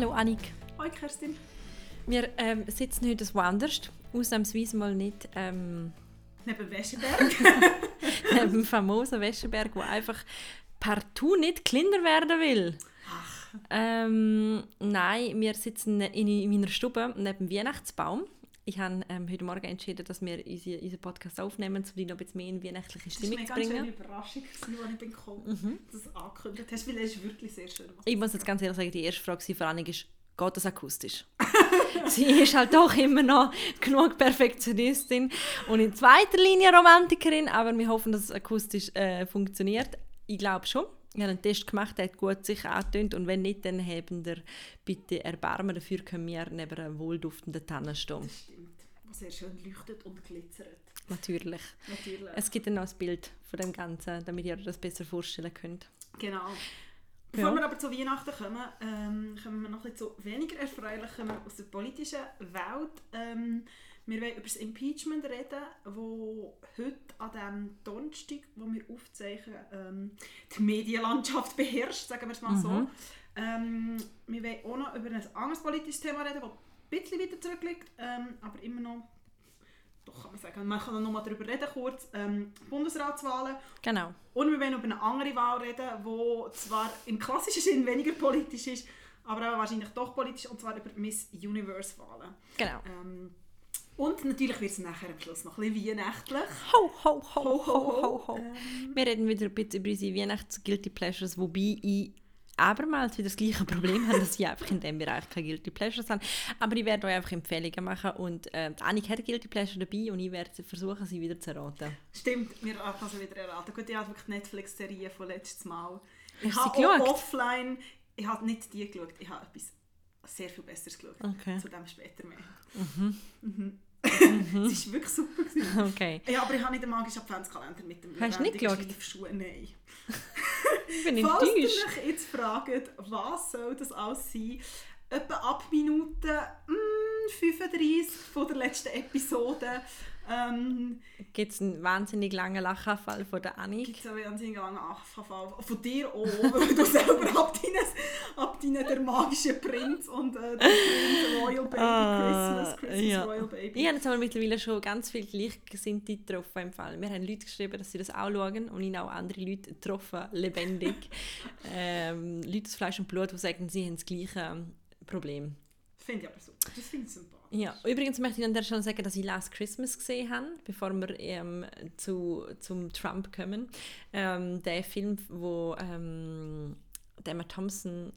Hallo Annik. Hoi Kerstin. Wir ähm, sitzen heute woanders, ausnahmsweise mal nicht ähm, Neben Wäscheberg. neben dem famosen Wäscheberg, wo einfach partout nicht kleiner werden will. Ach, Ähm, nein, wir sitzen in, in meiner Stube neben dem Weihnachtsbaum. Ich habe ähm, heute Morgen entschieden, dass wir unseren unseren Podcast aufnehmen, um dich noch ein bisschen mehr in weihnachtliche das war Stimmung eine zu ganz schöne bringen. Überraschung, als ich bin gekommen Mhm. dass du das angekündigt hast, weil es ist wirklich sehr schön. Ich muss jetzt ganz ehrlich sagen, die erste Frage von Annik ist, geht das akustisch? Sie ist halt doch immer noch genug Perfektionistin und in zweiter Linie Romantikerin, aber wir hoffen, dass es akustisch äh, funktioniert. Ich glaube schon. Ich habe einen Test gemacht, der hat gut sich angetönt und wenn nicht, dann haben wir bitte Erbarmen. Dafür können wir neben einer wohlduftenden Tanne stehen. Das stimmt. Sehr schön leuchtet und glitzert. Natürlich. Natürlich. Es gibt dann noch ein Bild von dem Ganzen, damit ihr euch das besser vorstellen könnt. Genau. Bevor Ja. wir aber zu Weihnachten kommen, ähm, kommen wir noch ein bisschen zu weniger erfreulichen aus der politischen Welt. Ähm, wir wollen über das Impeachment reden, wo heute an dem Donnerstag, wo wir aufzeichnen, ähm, die Medienlandschaft beherrscht, sagen wir es mal so. Mhm. Ähm, wir wollen auch noch über ein anderes politisches Thema reden, das ein bisschen weiter zurückliegt, ähm, aber immer noch, doch kann man sagen, man kann noch mal darüber reden kurz, ähm, Bundesratswahlen. Genau. Und wir wollen über eine andere Wahl reden, die zwar im klassischen Sinn weniger politisch ist, aber auch wahrscheinlich doch politisch, und zwar über Miss Universe-Wahlen. Genau. Ähm, und natürlich wird es nachher am Schluss noch ein bisschen weihnachtlich. Ho, ho, ho, ho, ho, ho. Ähm, Wir reden wieder ein bisschen über unsere Weihnachts-Guilty Pleasures, wobei ich abermals wieder das gleiche Problem habe, dass ich einfach in diesem Bereich keine Guilty Pleasures habe. Aber ich werde euch einfach Empfehlungen machen und äh, Annik hat Guilty Pleasure dabei und ich werde versuchen, sie wieder zu erraten. Stimmt, wir können sie wieder erraten. Gut, ich habe wirklich die Netflix-Serie von letztes Mal. Ich Hast habe sie offline, ich habe nicht die geschaut, ich habe etwas sehr viel Besseres geschaut. Okay. Zu dem später mehr. Mhm. Mhm. Es war wirklich super. Gewesen. Okay. Ja, aber ich habe nicht den magischen Adventskalender mit dem Hast du nicht geschaut? Schleifschuh. Nein. Ich bin Falls ihr enttäuscht. euch jetzt fragt, was soll das alles sein, etwa ab Minute mm, 35 von der letzten Episode ähm, Gibt es einen wahnsinnig langen Lachanfall von der Annik? gibt es einen wahnsinnig langen Anfall von dir auch, weil du selber ab deinen, ab deinen der magische Prinz und äh, der Prinz Royal Baby Ah, Christmas, Christmas ja. Royal Baby. Ich habe jetzt aber mittlerweile schon ganz viele Gleichgesinnte getroffen im Fall. Wir haben Leute geschrieben, dass sie das auch schauen und ich auch andere Leute getroffen, lebendig. ähm, Leute aus Fleisch und Blut, die sagen, sie haben das gleiche Problem. Das finde ich aber super. Das finde ich sympathisch. Ja, übrigens möchte ich an der Stelle sagen, dass ich Last Christmas gesehen habe, bevor wir ähm, zu, zum Trump kommen. Ähm, der Film, wo ähm, Emma Thompson,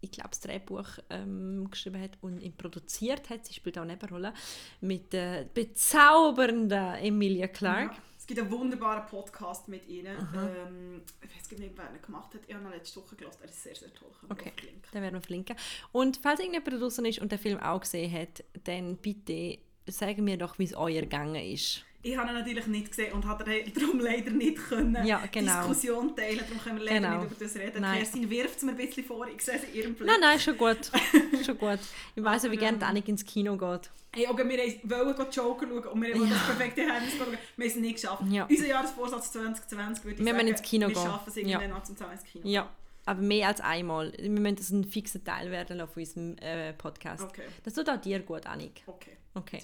ich glaube, das Drehbuch ähm, geschrieben hat und ihn produziert hat, sie spielt auch eine Nebenrolle, mit der bezaubernden Emilia Clarke. Ja. Es gibt einen wunderbaren Podcast mit ihnen. Ähm, ich weiß nicht, wer ihn gemacht hat. Ich habe ihn letzte Woche gelesen. Er ist sehr, sehr toll. Kann Okay. Den werden wir verlinken. Und falls irgendjemand draußen ist und den Film auch gesehen hat, dann bitte sagen mir doch, wie es euer gegangen ist. Ich habe ihn natürlich nicht gesehen und habe darum leider nicht können Ja, genau. Diskussion teilen. Darum können wir leider Genau. nicht über das reden. Nein. Kerstin wirft es mir ein bisschen vor. Ich sehe es in ihrem Blick. Nein, nein, schon gut. schon gut. Ich weiß ja, wie gerne ähm, Annik ins Kino geht. Hey, okay, wir wollten Joker schauen und wir wollen das perfekte Geheimnis schauen. Wir haben es nicht geschafft. Ja. Unser Jahresvorsatz 2020 würde ich Wir sagen, ins Kino wir gehen. schaffen es irgendwann noch zum ins Kino. Ja, aber mehr als einmal. Wir müssen das ein fixer Teil werden auf unserem äh, Podcast. Okay, Das tut auch dir gut, Annik. okay. Okay.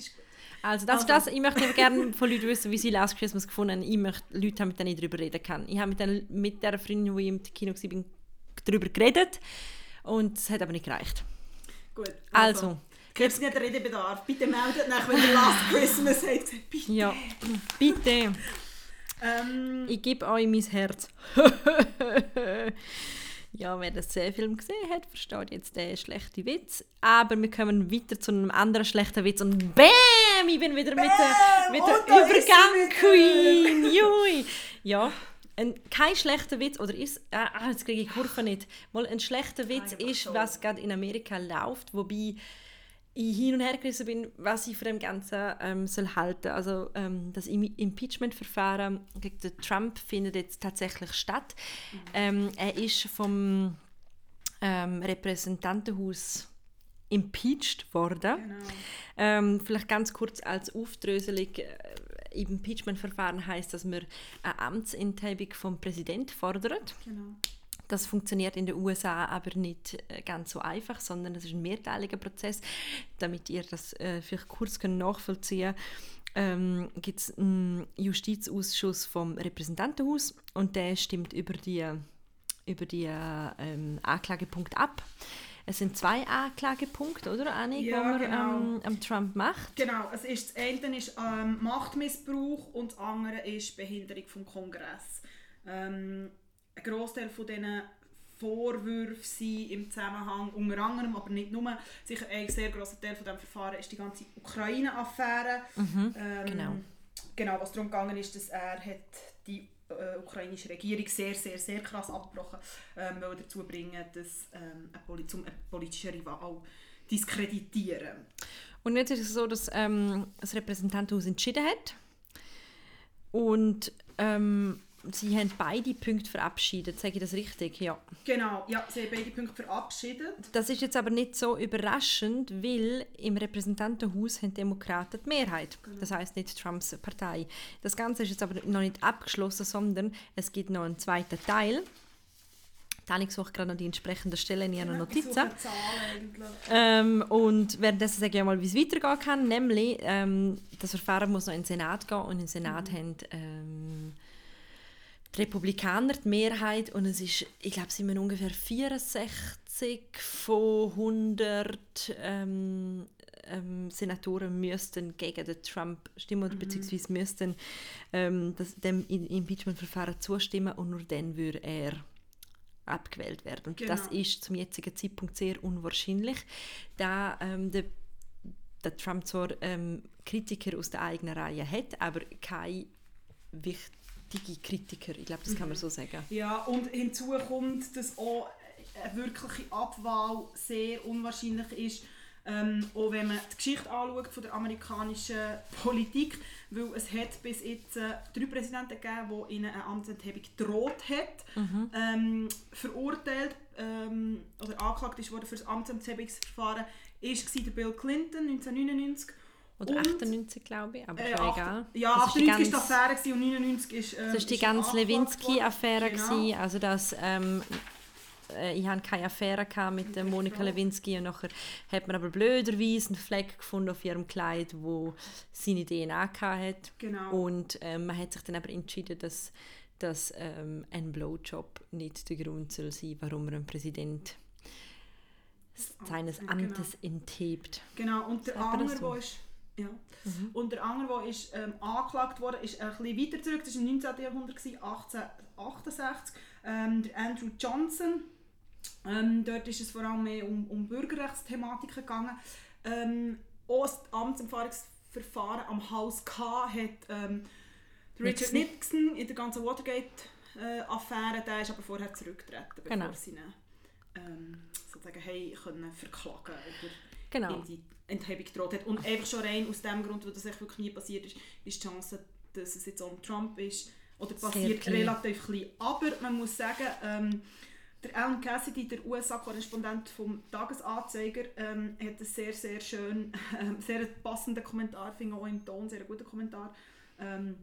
Also, das, Also- das, ich möchte gerne von Leuten wissen, wie sie Last Christmas gefunden haben. Ich möchte Leute haben, mit denen ich darüber reden kann. Ich habe mit, den, mit der Freundin, die ich im Kino war, darüber geredet. Und es hat aber nicht gereicht. Gut. Also, Krebs nicht Redebedarf. Bitte meldet nach, wenn ihr Last Christmas habt. Bitte. ja, bitte. Ähm, Ich gebe euch mein Herz. ja, wer den Film gesehen hat, versteht jetzt den schlechten Witz. Aber wir kommen weiter zu einem anderen schlechten Witz. Und BÄM! Ich bin wieder mit der, mit der sie Übergang-Queen. Jui! Ja, ein, kein schlechter Witz, oder ist ah, ah, jetzt kriege ich die Kurve nicht. Mal ein schlechter Witz Keine ist, was gerade in Amerika läuft, wobei ich hin und her gerissen bin, was ich von dem Ganzen ähm, soll halten. Also ähm, das Im- Impeachment-Verfahren gegen den Trump findet jetzt tatsächlich statt. Ähm, er ist vom ähm, Repräsentantenhaus impeached worden. genau. Ähm, vielleicht ganz kurz als Aufdröselung. äh, Im Impeachment-Verfahren heißt, dass man eine Amtsenthebung vom Präsident fordert. genau. Das funktioniert in den USA aber nicht äh, ganz so einfach, sondern es ist ein mehrteiliger Prozess. Damit ihr das äh, vielleicht kurz nachvollziehen ähm, gibt es einen Justizausschuss vom Repräsentantenhaus und der stimmt über die, über die ähm, Anklagepunkte ab. Es sind zwei Anklagepunkte, oder Annie, Ja, die man genau. ähm, am Trump macht. Genau, es ist, das eine ist ähm, Machtmissbrauch und das andere ist Behinderung vom Kongress. Ähm, ein Großteil von diesen Vorwürfen sind im Zusammenhang, unter anderem, aber nicht nur, sicher ein sehr grosser Teil von diesem Verfahren ist die ganze Ukraine-Affäre. Mhm, Ähm, genau. Genau, was darum gegangen ist, dass er hat die äh, ukrainische Regierung sehr, sehr, sehr krass abgebrochen ähm, will dazu bringen, dass ähm, ein Poli zum einen politischen Rival diskreditieren. Und jetzt ist es so, dass ähm, das Repräsentantenhaus entschieden hat und ähm, sie haben beide Punkte verabschiedet. Sage ich das richtig? Ja. Genau, ja, sie haben beide Punkte verabschiedet. Das ist jetzt aber nicht so überraschend, weil im Repräsentantenhaus haben die Demokraten die Mehrheit. Das heißt nicht Trumps Partei. Das Ganze ist jetzt aber noch nicht abgeschlossen, sondern es gibt noch einen zweiten Teil. Dann ich suche gerade noch die entsprechende Stelle in Ihren Notizen. Ähm, und währenddessen sage ich mal, wie es weitergehen kann. Nämlich, ähm, das Verfahren muss noch in den Senat gehen und im Senat haben ähm, die Republikaner die Mehrheit und es ist, ich glaube, sind wir ungefähr 64 von 100 ähm, ähm, Senatoren müssten gegen den Trump stimmen oder beziehungsweise müssten ähm, das, dem Impeachment-Verfahren zustimmen und nur dann würde er abgewählt werden. Und das Genau. ist zum jetzigen Zeitpunkt sehr unwahrscheinlich, da ähm, der, der Trump zwar ähm, Kritiker aus der eigenen Reihe hat, aber keine wichtige Kritiker. Ich glaube, das kann man so sagen. Ja, und hinzu kommt, dass auch eine wirkliche Abwahl sehr unwahrscheinlich ist, ähm, auch wenn man die Geschichte anschaut von der amerikanischen Politik, weil es hat bis jetzt äh, drei Präsidenten gegeben, die ihnen eine Amtsenthebung gedroht hat, ähm, verurteilt ähm, oder angeklagt ist worden für das Amtsenthebungsverfahren, ist der Bill Clinton 1999 Oder Und- 98, glaube ich, aber äh, ist ja acht- egal. Ja, Das ist die 98 war ganz- die Affäre gewesen und 99 ist, ähm, Das ist die ist ganze Lewinsky-Affäre. Genau. Also das, ähm, äh, ich hatte keine Affäre mit der der Monika. Lewinsky und nachher hat man aber blöderweise einen Fleck gefunden auf ihrem Kleid, wo seine DNA hat. Genau. Und ähm, man hat sich dann aber entschieden, dass, dass ähm, ein Blowjob nicht der Grund soll sein, warum er einen Präsident seines genau. Amtes enthebt. Genau, und der andere, so? Der ist, ja. und der andere, der ist ähm, angeklagt wurde, ist ein bisschen weiter zurück, das war im 19. Jahrhundert, gewesen, 1868, ähm, der Andrew Johnson. Ähm, dort ist es vor allem mehr um, um Bürgerrechtsthematiken gegangen. Ähm, auch das Amtsempfahrungsverfahren am Haus K hat ähm, Richard Nixon. In der ganzen Watergate-Affäre, der ist aber vorher zurückgetreten, bevor Genau. sie ihn ähm, sozusagen haben können verklagen oder Genau. ihm die Enthebung gedroht hat. Und einfach schon rein aus dem Grund, weil das echt wirklich nie passiert ist, ist die Chance, dass es jetzt um Trump ist, oder passiert relativ klein. Aber man muss sagen, ähm, der Alan Cassidy, der USA-Korrespondent vom Tagesanzeiger, ähm, hat einen sehr, sehr schön, ähm, sehr passenden Kommentar, finde auch im Ton, sehr guten Kommentar, ähm,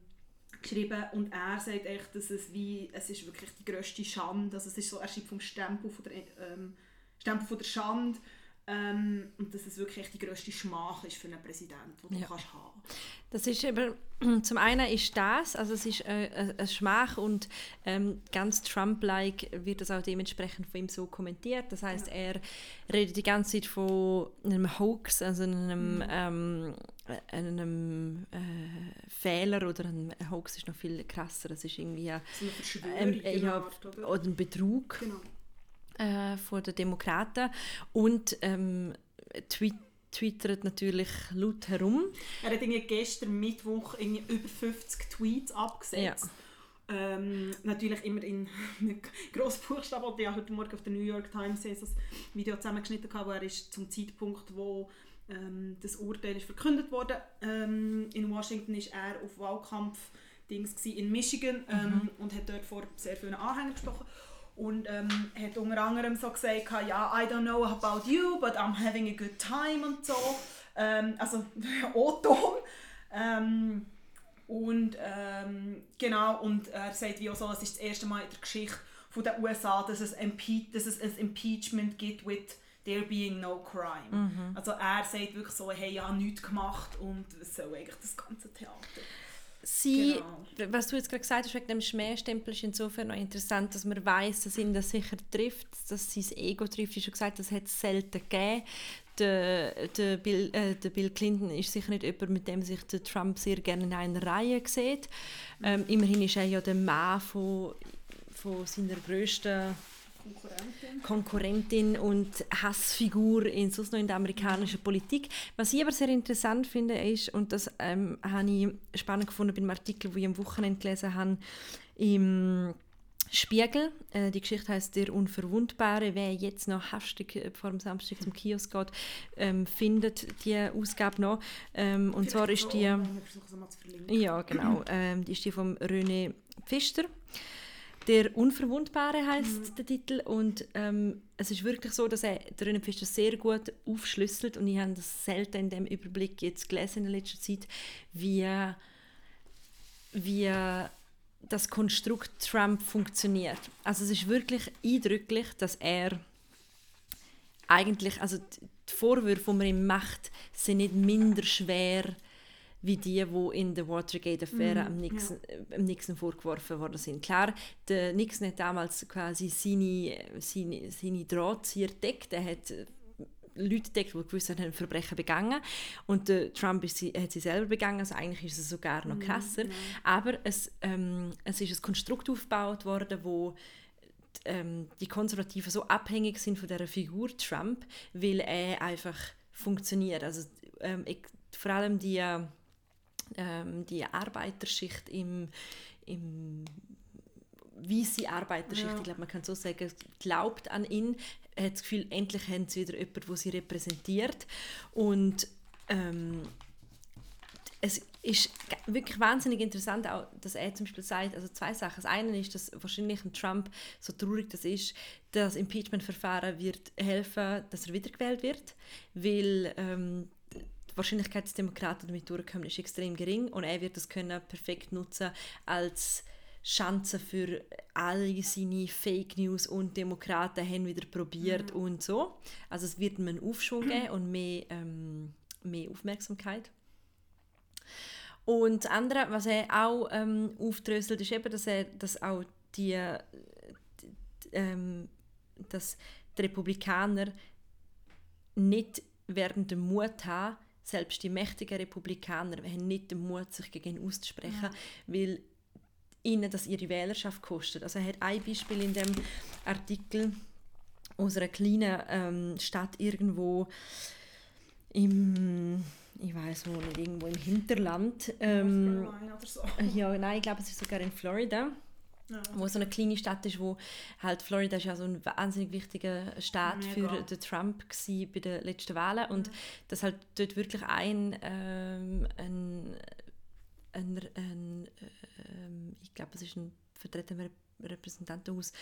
geschrieben und er sagt echt, dass es wie, es ist wirklich die grösste Schande, also es ist so, er schreibt vom Stempel von der, ähm, Stempel von der Schande ähm, und dass es wirklich die grösste Schmach ist für einen Präsidenten, den du Ja. kannst haben Das ist eben, zum einen ist das, also es ist äh, ein ein Schmach und ähm, ganz Trump-like wird das auch dementsprechend von ihm so kommentiert. Das heißt, er redet die ganze Zeit von einem Hoax, also einem, ähm, äh, einem äh, Fehler oder ein Hoax ist noch viel krasser. Es ist irgendwie ein, So eine Verschwörung ähm, äh, ja, oder? oder ein Betrug Genau. Äh, von den Demokraten und ähm, tweet, twittert natürlich laut herum. Er hat irgendwie gestern Mittwoch irgendwie über 50 Tweets abgesetzt. Ähm, natürlich immer in Grossbuchstaben. Und ich habe heute Morgen auf der New York Times ein Video zusammengeschnitten, wo er ist zum Zeitpunkt, wo ähm, das Urteil ist verkündet wurde. Ähm, in Washington ist er auf Wahlkampf Dings in Michigan ähm, und hat dort vor sehr vielen Anhängern gesprochen. Und ähm, hat unter anderem so gesagt, ja, I don't know about you, but I'm having a good time und so. Ähm, also O-Ton. Ähm, und ähm, genau, und er sagt wie auch so, es ist das erste Mal in der Geschichte, von den USA, dass es, Impe dass es ein Impeachment gibt with there being no crime. Mhm. Also er sagt wirklich so, hey, ich habe nichts gemacht und soll eigentlich das ganze Theater? Sie, Genau. was du jetzt gerade gesagt hast, wegen dem Schmähstempel, ist insofern noch interessant, dass man weiß, dass ihn das sicher trifft, dass sein Ego trifft. Ich habe schon gesagt, das hat es selten gegeben. Der, der, Bill, äh, der Bill Clinton ist sicher nicht jemand, mit dem sich der Trump sehr gerne in einer Reihe sieht. Ähm, immerhin ist er ja der Mann von, von seiner grössten Konkurrentin. Konkurrentin und Hassfigur in, sonst noch in der amerikanischen Politik. Was ich aber sehr interessant finde, ist, und das ähm, habe ich spannend gefunden bei einem Artikel, den ich am Wochenende gelesen habe, im Spiegel. Äh, die Geschichte heißt Der Unverwundbare. Wer jetzt noch hastig äh, vor dem Samstag zum Kiosk geht, ähm, findet die Ausgabe noch. Ähm, und zwar ist die... Ich versuche es mal zu verlinken. Ja, genau. Ähm, die ist die von René Pfister. Der Unverwundbare heißt der Titel und ähm, es ist wirklich so, dass er der René Pfister sehr gut aufschlüsselt und ich habe das selten in dem Überblick jetzt gelesen in der letzten Zeit, wie, wie das Konstrukt Trump funktioniert. Also es ist wirklich eindrücklich, dass er eigentlich, also die Vorwürfe, die man ihm macht, sind nicht minder schwer wie die, die in der Watergate-Affäre am, Nixon, äh, am Nixon vorgeworfen worden sind. Klar, der Nixon hat damals quasi seine, seine, seine Drahtzieher gedeckt, er hat äh, Leute gedeckt, die gewusst haben, Verbrechen begangen und der Trump sie, hat sie selber begangen, also eigentlich ist es sogar noch krasser. Aber es, ähm, es ist ein Konstrukt aufgebaut worden, wo ähm, die Konservativen so abhängig sind von dieser Figur Trump, weil er einfach funktioniert. Also ähm, ich, vor allem die, ähm, die Arbeiterschicht im, im weiße Arbeiterschicht, Ja. ich glaube, man kann so sagen, glaubt an ihn, hat das Gefühl, endlich haben sie wieder jemanden, der sie repräsentiert. Und ähm, es ist wirklich wahnsinnig interessant, auch, dass er zum Beispiel sagt, also zwei Sachen. Das eine ist, dass wahrscheinlich ein Trump, so traurig das ist, das Impeachment-Verfahren wird helfen, dass er wiedergewählt wird, weil ähm, die Wahrscheinlichkeit, dass Demokraten damit durchkommen, ist extrem gering und er wird das können perfekt nutzen als Chance für alle seine Fake News und Demokraten haben wieder probiert und so. Also es wird einen Aufschwung geben und mehr, ähm, mehr Aufmerksamkeit. Und das andere, was er auch ähm, aufdröselt, ist eben, dass er dass auch die, äh, die, die, ähm, dass die Republikaner nicht werden den Mut haben, selbst die mächtigen Republikaner haben nicht den Mut, sich gegen ihn auszusprechen, weil ihnen das ihre Wählerschaft kostet. Also er hat ein Beispiel in dem Artikel aus einer kleinen ähm, Stadt irgendwo im, ich weiß wo nicht, irgendwo im Hinterland. Ähm, so. ja, nein, ich glaube, es ist sogar in Florida Ja. wo so eine kleine Stadt ist, wo halt Florida ist ja so ein wahnsinnig wichtiger Staat Mega. für den Trump gsi bei den letzten Wahlen und dass halt dort wirklich ein, ähm, ein, ein, ein ähm, ich glaube es ist ein Vertreter im Rep- Repräsentantenhaus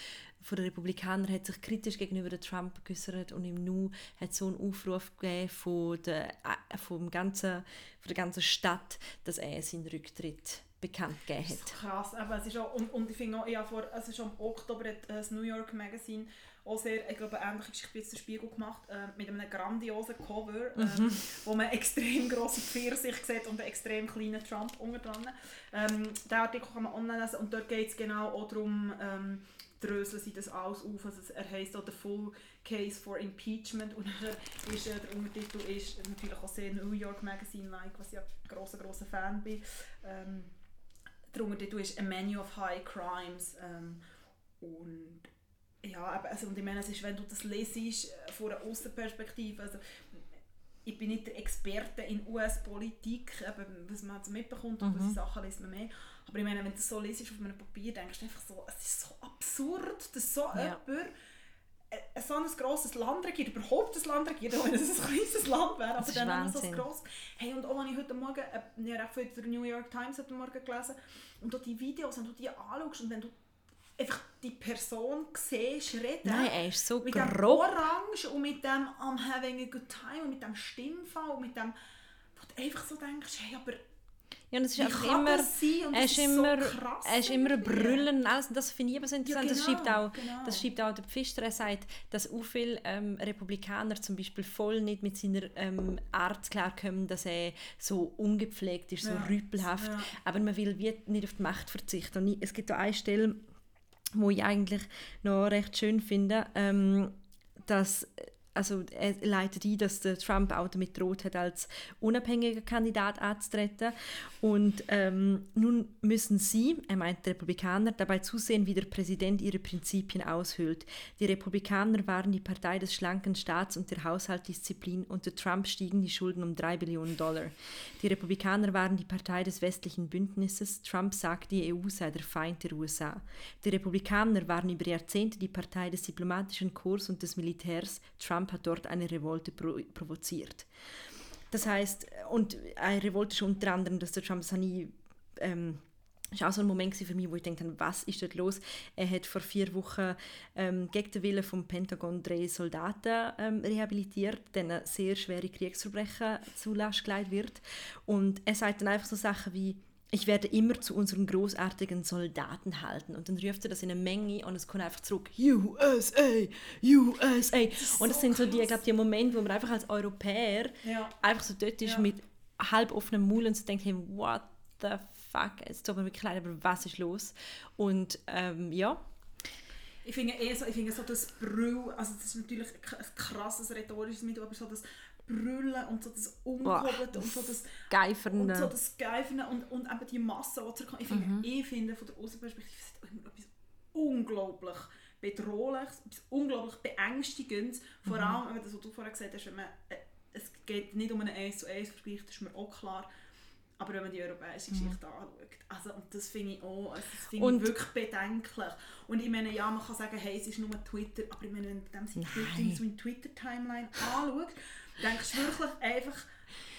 von den Republikanern hat sich kritisch gegenüber den Trump geäußert und im Nu hat so einen Aufruf gegeben von der, äh, vom ganzen, von der ganzen Stadt, dass er seinen Rücktritt bekannt gegeben Das ist hat. krass. Eben, es ist auch, und, und ich finde auch, ja, vor, es ist am Oktober hat äh, das New York Magazine auch sehr, ich glaube, eine ähnliche Geschichte wie der Spiegel gemacht, äh, mit einem grandiosen Cover, ähm, wo man extrem grosse Pfirsich sieht und einen extrem kleinen Trump unten dran. Ähm, den Artikel kann man online lesen und dort geht es genau auch darum, ähm, dröseln sie das alles auf. Also er heisst auch «The Full Case for Impeachment» und dann ist, äh, der Untertitel ist natürlich auch sehr New York Magazine-like, was ich ein grosser, grosser Fan bin. Ähm, der Untertitel ist «A Menu of High Crimes». Ähm, und ja, also, und ich meine, es ist, wenn du das lesest äh, von einer Außenperspektive, also ich bin nicht der Experte in US-Politik, was man so mitbekommt und Mhm. mhm. Sachen liest man mehr. Aber ich meine, wenn du das so liest auf einem Papier, denkst du einfach so, es ist so absurd, dass so Ja. jemand so ein grosses Land regiert, überhaupt ein Land regiert, auch wenn es ein kleines Land wäre, aber dann noch so Wahnsinn. gross. Hey, und auch wenn ich heute Morgen, äh, ich habe New York Times heute Morgen gelesen, und du die Videos, wenn du die anschaust und wenn du einfach die Person siehst, reden, Nein, er ist so mit dem grob. Orange und mit dem I'm having a good time und mit dem Stimmfall und mit dem, wo du einfach so denkst, hey, aber Ja, und es ist Wie einfach immer, er ist ist immer, so krass er ist immer brüllen und alles. Und das finde ich eben so interessant. das, schreibt genau, auch, genau. das schreibt auch der Pfister. Er sagt, dass auch viele ähm, Republikaner zum Beispiel voll nicht mit seiner ähm, Art klarkommen, dass er so ungepflegt ist, so Ja, rüpelhaft. ja. Aber man will wie nicht auf die Macht verzichten. Und ich, es gibt auch eine Stelle, wo ich eigentlich noch recht schön finde, ähm, dass also er leitet ein, dass der Trump auch damit droht hat, als unabhängiger Kandidat anzutreten. Und ähm, nun müssen sie, er meint die Republikaner, dabei zusehen, wie der Präsident ihre Prinzipien aushöhlt. Die Republikaner waren die Partei des schlanken Staats und der Haushaltsdisziplin. Unter Trump stiegen die Schulden um 3 Billionen Dollar. Die Republikaner waren die Partei des westlichen Bündnisses. Trump sagt, die EU sei der Feind der USA. Die Republikaner waren über Jahrzehnte die Partei des diplomatischen Korps und des Militärs. Trump hat dort eine Revolte pro provoziert. Das heißt, und eine Revolte ist unter anderem, dass der Trump, das ich, ähm, das war auch so ein Moment für mich, wo ich dachte, was ist dort los? Er hat vor vier Wochen ähm, gegen den Willen vom Pentagon drei Soldaten ähm, rehabilitiert, denen sehr schwere Kriegsverbrechen zu Last gelegt wird. Und er sagt dann einfach so Sachen wie, ich werde immer zu unseren großartigen Soldaten halten. Und dann ruft er das in eine Menge und es kommt einfach zurück, USA, USA. und das so sind so die, ich glaube, die Momente, wo man einfach als Europäer Ja. einfach so dort ist Ja. mit halb offenem Mund und so denkt, hey, what the fuck, es tut mir wirklich leid, aber was ist los? Und ähm, ja, Ich finde eher so, ich finde so das Brüll, also das ist natürlich ein krasses rhetorisches Mittel, aber so das Brüllen und so das Unkobelte und so das und so das Geiferne und, und eben die Masse, die zurückkommt. Ich finde, Mhm. ich finde von der Außenperspektive ist etwas unglaublich bedrohliches, etwas unglaublich beängstigendes. Vor Mhm. allem, wenn das, was du vorher gesagt hast, wenn man, äh, es geht nicht um einen 1 zu 1 Vergleich, das ist mir auch klar. Aber wenn man die europäische Geschichte anschaut, also, und das finde ich auch, also das finde Mhm. Ich wirklich bedenklich. Und ich meine, ja, man kann sagen, hey, es ist nur Twitter, aber ich meine, wenn du dem seine Twitter-Timeline anschaust, denkst du wirklich einfach,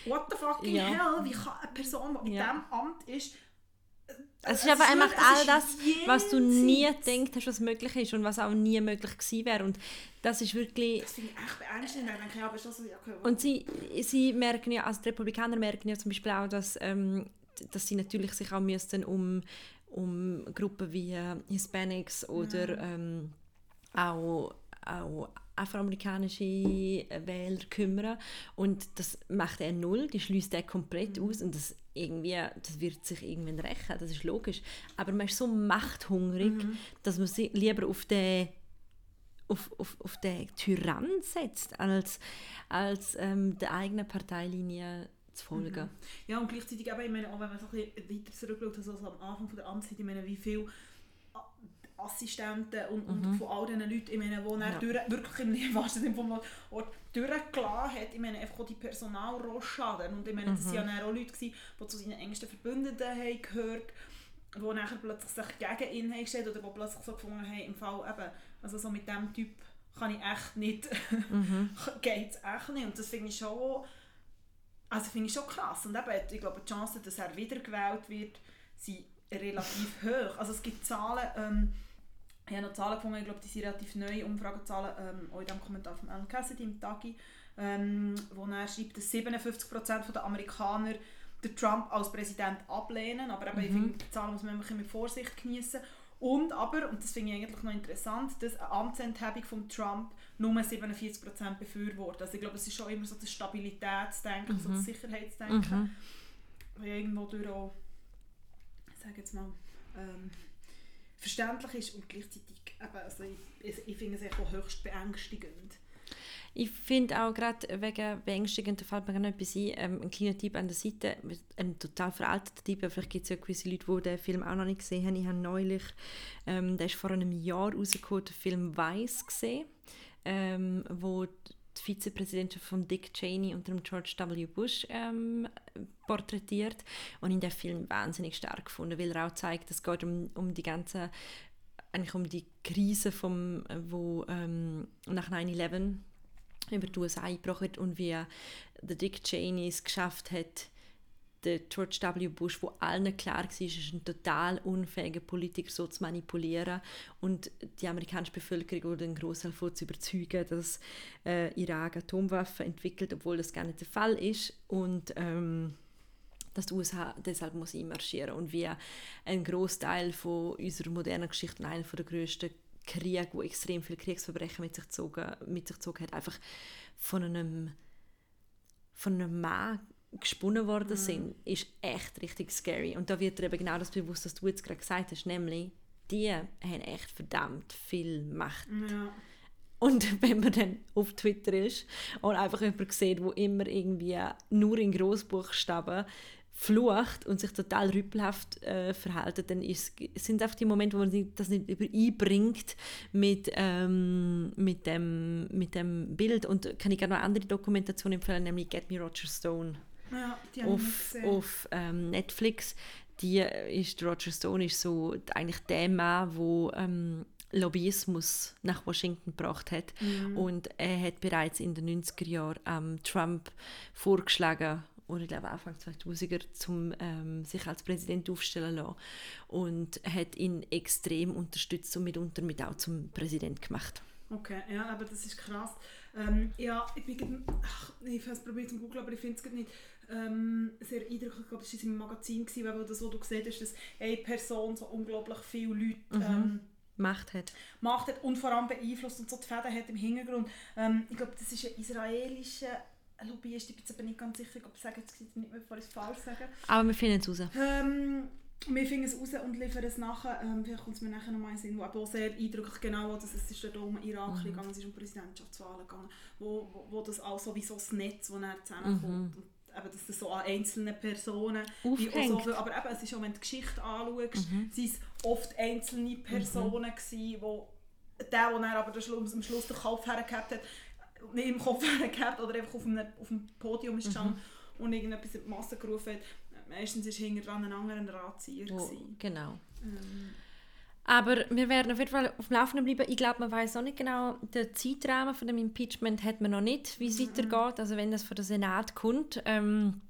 what the fucking Ja. hell, wie kann eine Person, die in Ja. diesem Amt ist, Es ist einfach, er macht all das, was du nie gedacht hast, was möglich ist und was auch nie möglich gewesen wäre. Und das ist wirklich... Das finde ich echt beängstigend. Ich denke, ja, aber das so, okay, Und sie, sie merken ja, also die Republikaner merken ja zum Beispiel auch, dass, ähm, dass sie natürlich sich auch müssten um, um Gruppen wie äh, Hispanics oder ähm, auch, auch afroamerikanische Wähler kümmern. Und das macht er null, die schließt er komplett aus. Und das irgendwie, das wird sich irgendwann rächen, das ist logisch, aber man ist so machthungrig, dass man sich lieber auf den auf, auf, auf den Tyrann setzt, als, als ähm, der eigenen Parteilinie zu folgen. Ja, und gleichzeitig eben, ich meine, auch wenn man so ein bisschen weiter zurückschaut, also so am Anfang von der Amtszeit, ich meine, wie viele A- Assistenten und, und von all diesen Leuten, ich meine, die er Ja. durch, wirklich im wahrsten Sinne vom Wort durchgelassen hat, ich meine, einfach die Personalrohrschaden. Und ich meine, das waren ja auch Leute, gewesen, die zu seinen engsten Verbündeten haben gehört die nachher plötzlich sich gegen ihn haben gestellt oder die plötzlich so gefunden haben, im Fall eben, also so mit dem Typ kann ich echt nicht, geht es echt nicht. Und das finde ich schon, also finde ich schon krass. Und eben, ich glaube, die Chancen, dass er wiedergewählt wird, sind relativ hoch. Also es gibt Zahlen, ähm, ich habe noch Zahlen gefunden, ich glaube, die sind relativ neue Umfragezahlen, ähm, auch in dem Kommentar von Alan Cassidy im Tagi, ähm, wo er schreibt, dass 57% der Amerikaner den Trump als Präsident ablehnen, aber eben, ich finde, die Zahlen muss man immer mit Vorsicht genießen. Und aber, und das finde ich eigentlich noch interessant, dass eine Amtsenthebung von Trump nur 47% befürwortet. Also ich glaube, es ist schon immer so das Stabilitätsdenken, so das Sicherheitsdenken, was ja irgendwo durch auch, ich sage jetzt mal, ähm, verständlich ist und gleichzeitig eben, also ich, ich, finde es echt auch höchst beängstigend. Ich finde auch gerade wegen beängstigend, da fällt mir noch etwas ein, ähm, ein kleiner Tipp an der Seite, ein total veralteter Tipp, vielleicht gibt es ja gewisse Leute, die den Film auch noch nicht gesehen haben. Ich habe neulich, ähm, der ist vor einem Jahr rausgekommen, den Film «Weiss» gesehen, ähm, wo Vizepräsidentin von Dick Cheney und dem George W. Bush ähm, porträtiert und in dem Film wahnsinnig stark gefunden, weil er auch zeigt, es geht um, um die ganze eigentlich um die Krise vom, wo ähm, nach 9/11 über die USA eingebrochen und wie der Dick Cheney es geschafft hat, der George W. Bush, wo allen klar war, ist ein total unfähiger Politiker so zu manipulieren und die amerikanische Bevölkerung oder einen Großteil davon zu überzeugen, dass äh, Irak Atomwaffen entwickelt, obwohl das gar nicht der Fall ist und ähm, dass die USA deshalb muss einmarschieren und wie ein Großteil von unserer modernen Geschichte und einer der grössten Kriege, wo extrem viele Kriegsverbrechen mit sich gezogen, mit sich gezogen hat, einfach von einem von einem Mann gesponnen worden mhm. sind, ist echt richtig scary. Und da wird dir eben genau das bewusst, was du jetzt gerade gesagt hast, nämlich die haben echt verdammt viel Macht. Ja. Und wenn man dann auf Twitter ist und einfach jemanden sieht, wo immer irgendwie nur in Großbuchstaben flucht und sich total rüppelhaft äh, verhält, dann ist, sind einfach die Momente, wo man das nicht übereinbringt mit, ähm, mit, dem, mit dem Bild. Und kann ich gerne noch eine andere Dokumentation empfehlen, nämlich Get Me Roger Stone ja, auf, auf ähm, Netflix. Die ist, Roger Stone ist so eigentlich der Mann, der ähm, Lobbyismus nach Washington gebracht hat. Mhm. Und er hat bereits in den 90er Jahren ähm, Trump vorgeschlagen, oder ich glaube Anfang 2000er, zum ähm, sich als Präsident aufstellen lassen. Und hat ihn extrem unterstützt und mitunter mit auch zum Präsident gemacht. Okay, ja, aber das ist krass. Ähm, ja, ich bin, ach, ich habe es probiert zu googeln, aber ich finde es nicht ähm, sehr eindrücklich. Ich glaube, das war in seinem Magazin, gewesen, weil das, was du gesehen hast, dass eine Person so unglaublich viele Leute mhm. ähm, Macht hat. Macht hat und vor allem beeinflusst und so die Fäden hat im Hintergrund. Ähm, ich glaube, das ist ein israelischer Lobbyist, ich bin jetzt aber nicht ganz sicher, ob ich sage jetzt nicht mehr, bevor ich es falsch sage. Aber wir finden es raus. Ähm, wir finden es raus und liefern es nachher. Ähm, vielleicht kommt es mir nachher noch mal in Sinn, wo auch sehr eindrücklich genau das, es ist dort um Irak mhm. gegangen, es ist um Präsidentschaftswahlen gegangen, wo, wo, wo das auch so wie so das Netz, das dann zusammenkommt. Mhm eben, dass das so an einzelnen Personen wie so viel, aber eben, es ist auch, wenn du die Geschichte anschaust, mhm. sind es oft einzelne Personen mhm. gewesen, wo der, der dann aber am Schluss den Kopf hergehabt hat, nicht im Kopf hergehabt oder einfach auf einem, auf dem Podium ist mhm. und irgendetwas in die Masse gerufen hat. Meistens war hinter dran ein anderer Razzieher. Oh, genau. Ähm. Aber wir werden auf jeden Fall auf dem Laufenden bleiben. Ich glaube, man weiß auch nicht genau, den Zeitrahmen von dem Impeachment hat man noch nicht, wie es mhm. weitergeht. Also wenn das von der Senat kommt, ähm,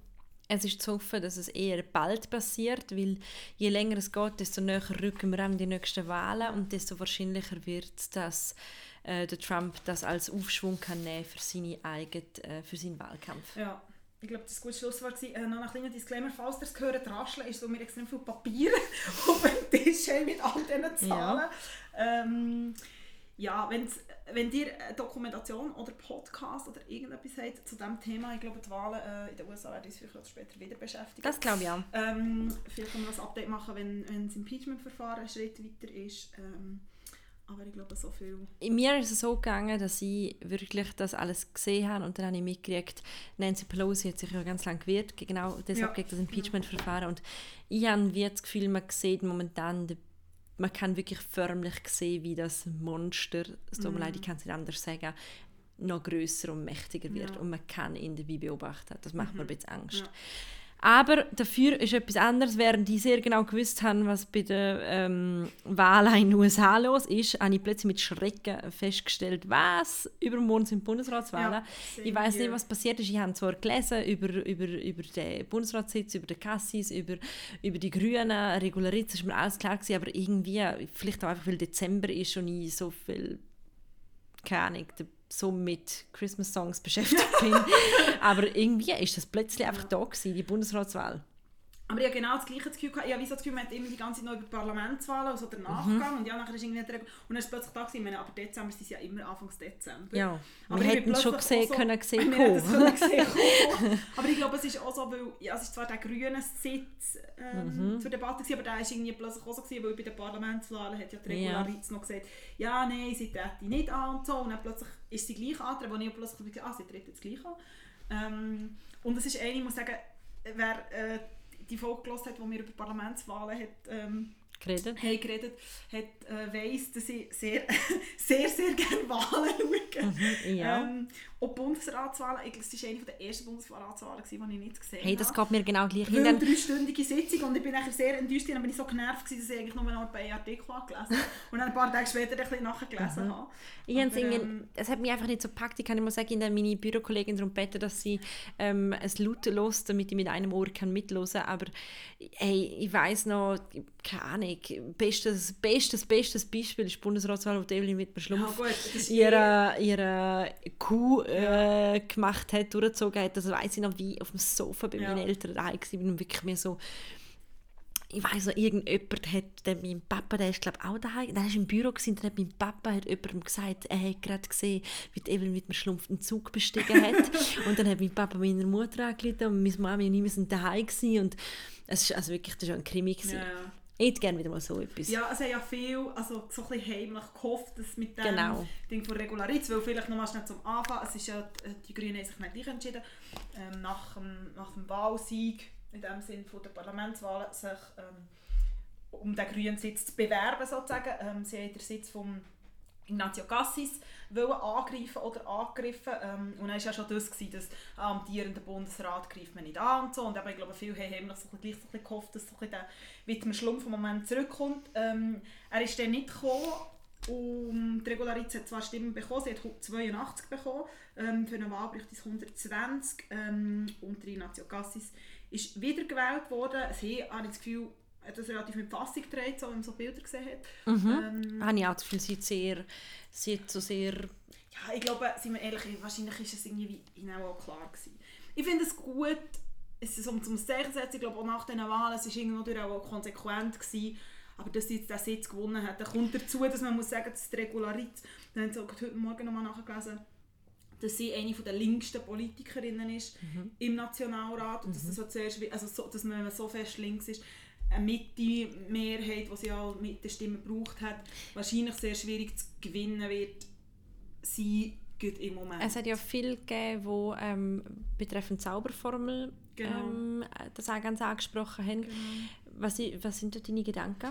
es ist zu hoffen, dass es eher bald passiert, weil je länger es geht, desto näher rücken wir an die nächsten Wahlen und desto wahrscheinlicher wird es, dass äh, der Trump das als Aufschwung kann nehmen für, seine eigene, äh, für seinen Wahlkampf. Ja ich glaube, das war ein gutes Schlusswort. Äh, noch ein kleiner Disclaimer, falls ihr es gehört, rascheln, ist so mir extrem viel Papier auf dem Tisch mit all diesen Zahlen. Ja, ähm, ja wenn ihr eine Dokumentation oder Podcast oder irgendetwas habt zu diesem Thema, ich glaube, die Wahlen äh, in den USA werden uns vielleicht später wieder beschäftigen. Das glaube ich auch. Ähm, vielleicht können wir das Update machen, wenn, wenn das Impeachment-Verfahren einen Schritt weiter ist. Ähm, aber ich glaube, so viel. In mir ist es so gegangen, dass ich wirklich das alles gesehen habe und dann habe ich mitgekriegt, Nancy Pelosi hat sich ja ganz lange gewehrt, genau deshalb ja. gegen das Impeachment-Verfahren. Und ich habe wie das Gefühl, man sieht momentan, man kann wirklich förmlich sehen, wie das Monster, es tut mir leid, ich kann es nicht anders sagen, noch größer und mächtiger wird. Ja. Und man kann ihn dabei beobachten. Das macht mhm. mir ein bisschen Angst. Ja. Aber dafür ist etwas anderes. Während die sehr genau gewusst haben, was bei den ähm, Wahlen in den USA los ist, habe ich plötzlich mit Schrecken festgestellt, was übermorgen sind Bundesratswahlen. Ja, ich weiß nicht, was passiert ist. Ich habe zwar gelesen über, über, über den Bundesratssitz, über den Cassis, über, über die Grünen, Regularitz, war mir alles klar gewesen, aber irgendwie, vielleicht auch einfach, weil Dezember ist und ich so viel, keine Ahnung, so mit Christmas-Songs beschäftigt bin. Aber irgendwie ist das plötzlich einfach da gewesen, die Bundesratswahl. Aber ich habe genau das gleiche Gefühl gehabt. Ich habe das Gefühl, man hat immer die ganze Zeit noch über Parlamentswahlen, also der Nachgang. Mhm. Und ja, nachher ist irgendwie nicht Und dann ist es plötzlich da gewesen. Meine, aber Dezember sind ja immer Anfangs Dezember. Ja, aber wir hätten schon gesehen, so, können gesehen kommen. gesehen aber ich glaube, es ist auch so, weil ja, es ist zwar der grüne Sitz ähm, mhm. zur Debatte gewesen, aber der ist irgendwie plötzlich auch so gewesen, weil bei den Parlamentswahlen hat ja die Regularitz ja. noch gesagt, ja, nein, sie treten nicht an und so. Und dann plötzlich ist sie gleich angetreten, wo ich plötzlich gesagt ah, sie treten jetzt gleich an. Ähm, und es ist eine, ich muss sagen, wer... Äh, die Folge gehört hat, wo wir über Parlamentswahlen hat, ähm, geredet. Haben geredet hat, äh, weiss, dass ich sehr, sehr, sehr gerne Wahlen schaue. Mhm, ja. Ähm, auch Bundesratswahlen, ich, das war eine der ersten Bundesratswahlen, die ich nicht gesehen habe. Hey, das geht mir genau gleich. Weil eine dreistündige Sitzung und ich bin nachher sehr enttäuscht, dann bin ich so genervt, dass ich eigentlich nur noch ein Artikel gelesen habe und dann ein paar Tage später ein bisschen nachgelesen mhm. habe. Ich Aber, ähm, es hat mich einfach nicht so gepackt. Ich kann immer sagen, ich meine Bürokollegin darum beten, dass sie ähm, es laut los, damit ich mit einem Ohr kann kann. Aber hey, ich weiß noch, keine Ahnung, Ahnung, bestes, bestes, bestes Beispiel ist die Bundesratswahl, wo Evelyn Ja, gut, das ist ihre, ihre Kuh äh, gemacht hat, durchgezogen hat. Das weiss ich noch, wie auf dem Sofa bei Ja. meinen Eltern daheim war und wirklich mir so ich weiss noch, irgendjemand hat, dann mein Papa, der ist glaube auch daheim, der war im Büro, gewesen, dann hat mein Papa hat jemandem gesagt, er hat gerade gesehen, wie die Evelyn mit mir Schlumpf einen Zug bestiegen hat. und dann hat mein Papa meiner Mutter angerufen und meine Mami und ich sind daheim gewesen und es ist also wirklich, das war ein Krimi. Gewesen. Ja, ja. Ich hätte gerne wieder mal so etwas. Ja, es haben ja viel, also so ein bisschen heimlich gehofft, dass mit dem Genau. Ding von Regularitz, weil vielleicht noch mal schnell zum Anfang, es ist ja, die- Grünen haben sich nicht gleich entschieden, ähm, nach, dem, nach dem Wahlsieg, in dem Sinn von der Parlamentswahlen, sich ähm, um den grünen Sitz zu bewerben sozusagen. Ähm, sie haben den Sitz von Ignacio Cassis wollen angreifen oder angegriffen. Ähm, und dann war ja schon das, gewesen, dass am amtierenden Bundesrat greift man nicht an und so. Und eben, ich glaube, viele haben heimlich so ein bisschen, so ein bisschen gehofft, dass so ein bisschen der Wittmer Schlumpf im Moment zurückkommt. Ähm, er ist dann nicht gekommen. Und die Regularitz hat zwar Stimmen bekommen, sie hat 82 bekommen, ähm, für eine Wahl braucht es 120 ähm, und Ignacio Cassis ist wiedergewählt worden. Sie habe ich das Gefühl, das relativ mit Fassung getragen, so wie man so Bilder gesehen hat. Mhm. Ähm, Habe ich auch das Gefühl, sie sehr, sie so sehr... Ja, ich glaube, sind wir ehrlich, wahrscheinlich ist es irgendwie wie ihnen auch klar gewesen. Ich finde es gut, es ist um zum Zeichen zu setzen, ich glaube auch nach diesen Wahlen, es war irgendwo auch konsequent gewesen, aber dass sie jetzt den Sitz gewonnen hat, dann kommt dazu, dass man muss sagen, dass die Regularitz, dann haben sie auch heute Morgen nochmal nachgelesen, dass sie eine der linksten Politikerinnen ist im Nationalrat und dass, das so zuerst, also so, dass man, wenn man so fest links ist, eine Mitte-Mehrheit, die sie ja mit der Stimme gebraucht hat, wahrscheinlich sehr schwierig zu gewinnen wird, sie geht im Moment. Es hat ja viel gegeben, wo ähm, betreffend Zauberformel Genau. ähm, das auch ganz angesprochen haben. Genau. Was, was sind da deine Gedanken?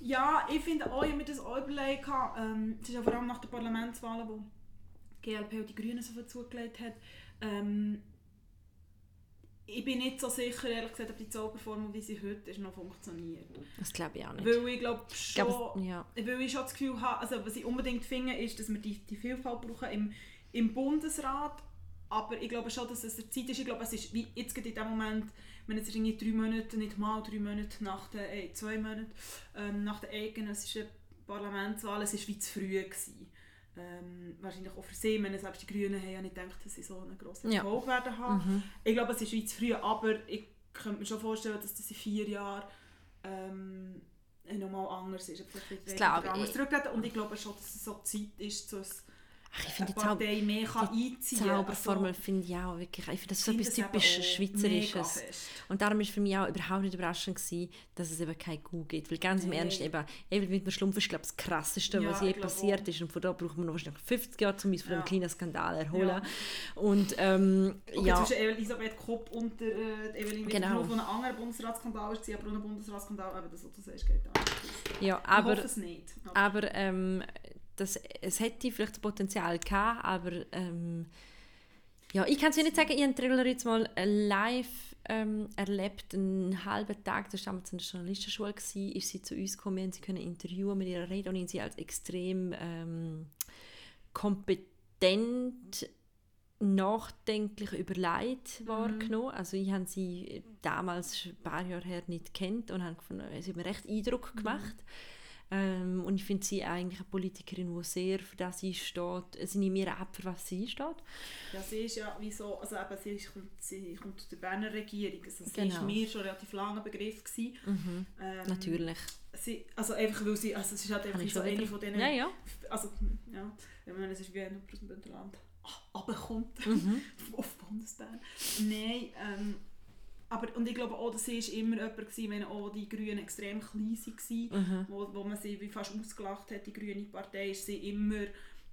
Ja, ich finde auch, ich habe mir das auch überlegt. Ähm, es ist ja vor allem nach den Parlamentswahlen, wo die GLP und die Grünen so viel zugelegt hat. Ähm, ich bin nicht so sicher, ehrlich gesagt, ob die Zauberformel, wie sie heute ist, noch funktioniert. Das glaube ich auch nicht. Weil ich glaube schon... glaube, ja. weil ich schon das Gefühl habe, also was ich unbedingt finde, ist, dass wir die, die Vielfalt brauchen im, im Bundesrat. Aber ich glaube schon, dass es eine Zeit ist. Ich glaube, es ist wie jetzt in dem Moment, wenn es irgendwie drei Monate, nicht mal drei Monate nach den, äh, zwei Monate ähm, nach der eidgenössischen Parlamentswahl, es ist wie zu früh gewesen. Ähm, wahrscheinlich auch für sie. Ich meine, selbst die Grünen haben ja nicht gedacht, dass sie so einen grossen Ja. Erfolg werden haben. Mhm. Ich glaube, es ist wie zu früh, aber ich könnte mir schon vorstellen, dass das in vier Jahren ähm, nochmal anders ist. Vielleicht die glaube ich. Und ich glaube schon, dass es so Zeit ist, dass Ach, ich finde die, Zau kann. Zauberformel finde ich auch wirklich, ich finde das so etwas typisch Schweizerisches. Und darum war für mich auch überhaupt nicht überraschend, gewesen, dass es eben kein Kuh gibt. Weil ganz im Nein. Ernst, eben, eben mit dem Schlumpf ist glaube ich, das Krasseste, Ja, was je ich passiert auch. ist. Und von da braucht man noch wahrscheinlich 50 Jahre, um uns von Ja. einem kleinen Skandal erholen. Ja. Und ähm, Okay, ja, zwischen Elisabeth Kopp und der, äh, Evelyn Genau. Wittmer, wo ein anderer Bundesratsskandal war, aber auch ein Bundesratsskandal, aber das, was du sagst, geht auch nicht. ja, ich aber... hoffe es nicht. Aber, Aber ähm, das, es hätte vielleicht das Potenzial gehabt, aber ähm, ja, ich kann es nicht sagen, ich habe den Trailer jetzt mal live ähm, erlebt, einen halben Tag, das war damals in der Journalistenschule, gewesen, ist sie zu uns gekommen, sie können interviewen mit ihrer Rede und ich sie als extrem ähm, kompetent nachdenklich überlegt wahrgenommen. Also ich habe sie damals ein paar Jahre her nicht kennt und habe gefunden, sie hat mir recht Eindruck gemacht. Ähm, und ich finde sie eigentlich eine Politikerin, die sehr für das einsteht. Sie nimmt mir ab, für was sie einsteht. ja, sie ist ja wie so, also eben, sie, ist, kommt, sie kommt aus der Berner Regierung, also sie Genau. ist mir schon relativ lange ein Begriff gewesen. Mhm. Ähm, Natürlich. Sie, also einfach weil sie, also es ist halt einfach so eine von denen, Ja, ja. also ja, ich meine, es ist wie aus dem Bündnerland runterkommt Mhm. auf Bundesbahn. Nein, ähm, aber und ich glaube auch, dass sie ist immer jemand gewesen, wenn auch die Grünen extrem klein waren, Mhm. wo, wo man sie wie fast ausgelacht hat, die grüne Partei, ist sie immer,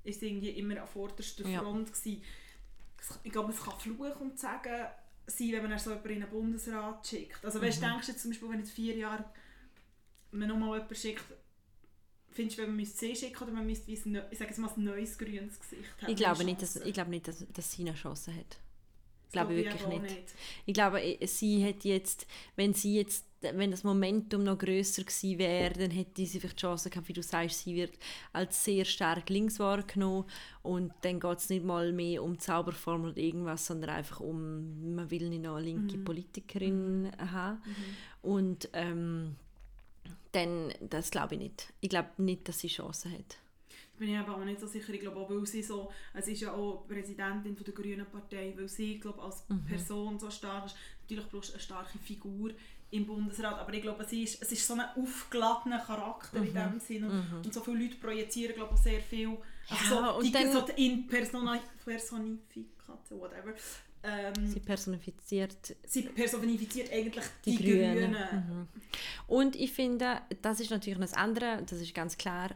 ist sie irgendwie immer an vorderster Ja. Front gewesen. Es- Ich glaube, es kann Fluch und sagen sein, wenn man so jemanden in den Bundesrat schickt. Also weißt, Mhm. denkst du jetzt zum Beispiel, wenn jetzt vier Jahre man nochmal jemanden schickt, findest du, wenn man müsste sie schicken oder man müsste wie ein, ich sage jetzt mal ein neues grünes Gesicht haben? Ich glaube nicht, dass, ich glaube nicht dass, dass sie eine Chance hat. Das glaube ich wirklich auch nicht. Ich glaube, eh, sie hat jetzt, wenn sie jetzt, wenn das Momentum noch größer gewesen wäre, dann hätte sie vielleicht die Chance gehabt, wie du sagst, sie wird als sehr stark links wahrgenommen und dann geht es nicht mal mehr um Zauberformel oder irgendwas, sondern einfach um, man will nicht noch eine linke Mhm. Politikerin haben. Und ähm, dann das glaube ich nicht. Ich glaube nicht, dass sie Chancen hat. Bin ich aber auch nicht so sicher. Ich glaube auch, weil sie so, es ist ja auch Präsidentin von der Grünen Partei, weil sie, glaube als Mhm. Person so stark ist. Natürlich brauchst du eine starke Figur im Bundesrat, aber ich glaube, sie ist, es ist so ein aufgeladener Charakter Mhm. in dem Sinne und, und so viele Leute projizieren, glaube ich, sehr viel. Also Ja, so, und die, dann- so in Persona, Personifikation, whatever. Ähm, Sie personifiziert sie personifiziert eigentlich die, die Grünen. Grünen. Mhm. Und ich finde, das ist natürlich das andere, das ist ganz klar,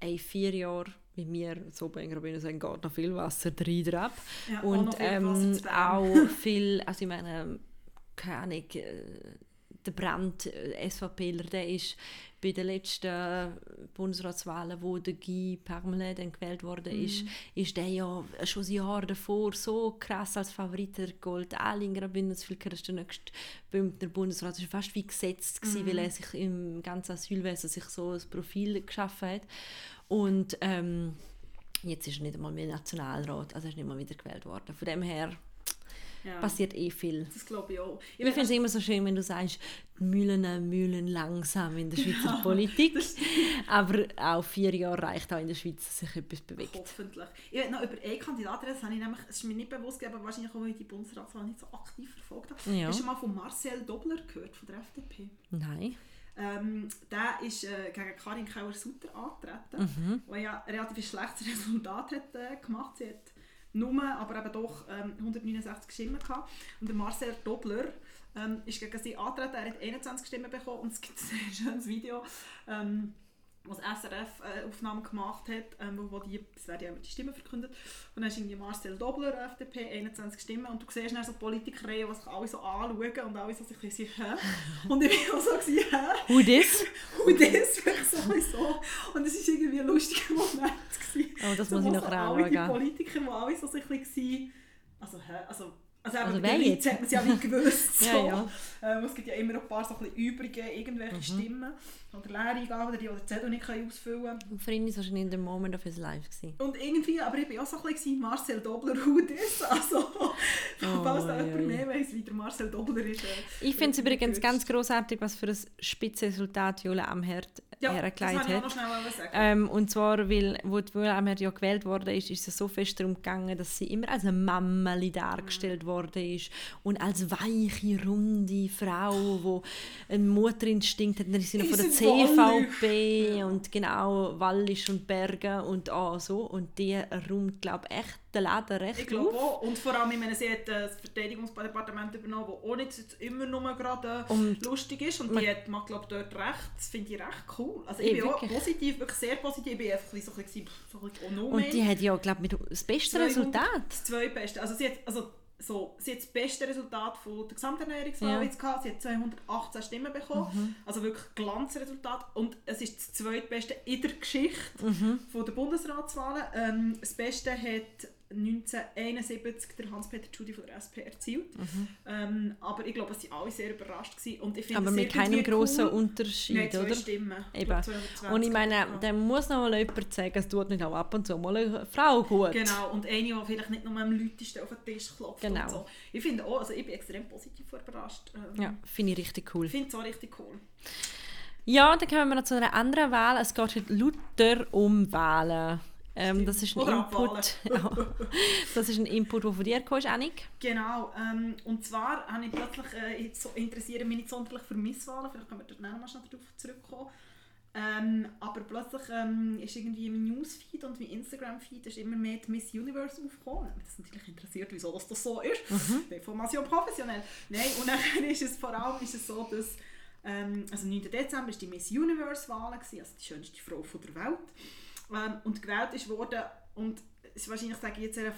ey, vier Jahre wie wir so bei Grabinen sagen, geht noch viel Wasser rein drauf. Ja, auch Und noch viel ähm, auch viel, also ich meine, keine Ahnung, äh, der Brand, äh, SVPler, der ist bei den letzten Bundesratswahlen, wo der Guy Parmelin dann gewählt worden ist, Mhm. ist der ja schon ein Jahr davor so krass als Favorit der Gold. Alle in Graubünden, das Gefühl, er ist der nächste Bündner Bundesrat. Das war fast wie gesetzt, gewesen, Mhm. weil er sich im ganzen Asylwesen sich so ein Profil geschaffen hat. Und ähm, jetzt ist er nicht einmal mehr Nationalrat, also er ist nicht mal wieder gewählt worden. Von dem her ja. passiert eh viel. Das glaube ich auch. Ich finde es immer so schön, wenn du sagst, die Mühlen mühlen langsam in der Schweizer Politik. Aber auch vier Jahre reicht auch in der Schweiz, dass sich etwas bewegt. Hoffentlich. Ich will noch über einen Kandidaten reden, das, habe ich nämlich, das ist mir nicht bewusst, aber wahrscheinlich auch, weil ich die Bundesratswahl nicht so aktiv verfolgt habe. Ja. Hast du schon mal von Marcel Dobler gehört, von der FDP? Nein. Ähm, der ist äh, gegen Karin Kauer-Sutter angetreten, Mhm. die ja ein relativ schlechtes Resultat hat, äh, gemacht hat nur, aber eben doch ähm, 169 Stimmen gehabt. Und der Marcel Dobler ähm, ist gegen sie angetreten, er hat 21 Stimmen bekommen und es gibt ein sehr schönes Video, ähm, was SRF äh, Aufnahmen gemacht hat, ähm, wo, die, es werden ja immer die Stimmen verkündet. Und dann ist irgendwie Marcel Dobler, FDP, 21 Stimmen. Und du siehst dann so Politiker, die sich alle so anschauen und alle so sich ein bisschen, hä? Und ich war auch so, hä? Who this? Das wirklich so. Und es war irgendwie ein lustiger Moment. Gewesen. Oh, das so, muss ich noch so alle die. Politiker, die alle so sich ein bisschen, also, hä? Also, also, Also bei jetzt? hat man es ja wie gewusst. So. Ja, ja. Ähm, es gibt ja immer ein paar so ein übrige irgendwelche Mhm. Stimmen oder Leereingaben, die oder die Zettel nicht können ausfüllen können. Für ihn war es wahrscheinlich in der Moment of his life. Gewesen. Und irgendwie, aber ich war auch so ein bisschen Marcel Dobler, who this? Also, falls da oi, jemand mehr weiss, wie der Marcel Dobler ist. Äh, Ich finde es übrigens ganz großartig, was für ein Spitzenresultat Jule Amherd ja, das hergelegt wollte ich hat. noch schnell sagen. Ähm, und zwar, weil, wo die Amherd ja gewählt wurde, ist, ist es so fest darum gegangen, dass sie immer als eine Mammeli dargestellt worden ist und als weiche, runde Frau, die einen Mutterinstinkt hat. Dann ist sie noch von der CVP Ja. und genau Wallisch und Berge und auch so. Und die räumt, glaube ich, echt den Laden recht Ich glaube auch. Und vor allem, ich meine, sie hat das Verteidigungsdepartement übernommen, das auch nicht immer nur gerade Und lustig ist. Und die hat, man glaube dort recht. Das finde ich recht cool. Also Eh, ich bin auch wirklich. positiv, wirklich sehr positiv. Ich bin einfach so ein bisschen, so ein bisschen oh no Und die hat ja, glaube ich, das beste 200 Resultat. Das zweitbeste. Also sie hat, also, so, sie hat das beste Resultat von der Gesamternährungswahl Ja. jetzt gehabt. Sie hat 218 Stimmen bekommen. Mhm. Also wirklich Glanzresultat. Und es ist das zweitbeste in der Geschichte Mhm. von der Bundesratswahlen. Ähm, das Beste hat 1971 der Hans-Peter Tschudi von der SP erzielt. Ähm, aber ich glaube, sie waren alle sehr überrascht. Gewesen. Und ich Mhm. Aber mit keinem grossen cool. Unterschied, Nein, zwei oder? Stimmen. Ich Eben. glaube, 220 Und ich meine, ja. dann muss noch mal jemand sagen, es tut nicht auch ab und zu mal eine Frau gut. Genau, und eine, die vielleicht nicht nur am lautesten auf den Tisch klopft. Genau. Und so. Ich finde auch, also ich bin extrem positiv überrascht. Ähm, Ja, finde ich richtig cool. Ich finde es auch richtig cool. Ja, dann kommen wir noch zu einer anderen Wahl. Es geht heute lauter um Wahlen. Ähm, das ist ein Input. Ja. das ist ein Input, der von dir kam, Annik. Genau, ähm, und zwar habe ich plötzlich, äh, jetzt so, interessieren mich nicht sonderlich für Misswahlen, vielleicht können wir dort noch mal schnell darauf zurückkommen. Ähm, aber plötzlich ähm, ist irgendwie mein Newsfeed und mein Instagram-Feed ist immer mehr die Miss Universe aufgekommen. Das natürlich interessiert, wieso das, das so ist. Information professionell. Nein, und dann ist es vor allem ist es so, dass ähm, also 9. Dezember war die Miss Universe-Wahl, also die schönste Frau von der Welt. Ähm, und gewählt ist worden, und ist wahrscheinlich sage ich jetzt ihren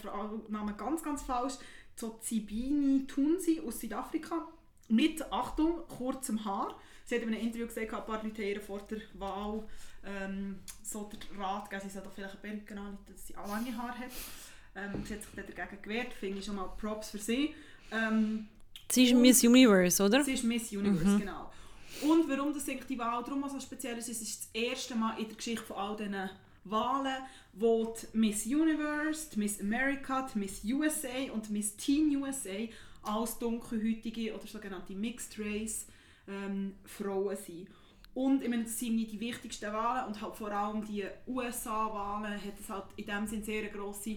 Namen ganz, ganz falsch, Tsibini Tunsi aus Südafrika mit, Achtung, kurzem Haar. Sie hat in einem Interview gesagt, ein paar Leute ihr vor der Wahl ähm, so den Rat gegeben, sie soll doch vielleicht eine Perücke anlegen, dass sie auch lange Haare hat. Ähm, sie hat sich dagegen gewehrt, finde ich schon mal Props für sie. Ähm, Sie ist Miss Universe, oder? Sie ist Miss Universe, genau. Und warum das die Wahl darum so speziell ist, ist, es ist das erste Mal in der Geschichte von all diesen Wahlen, wo die Miss Universe, die Miss America, die Miss USA und Miss Teen USA als dunkelhäutige oder sogenannte Mixed Race ähm, Frauen sind. Und ich meine, das sind die wichtigsten Wahlen und halt vor allem die USA-Wahlen hat es halt in dem Sinne sehr grosse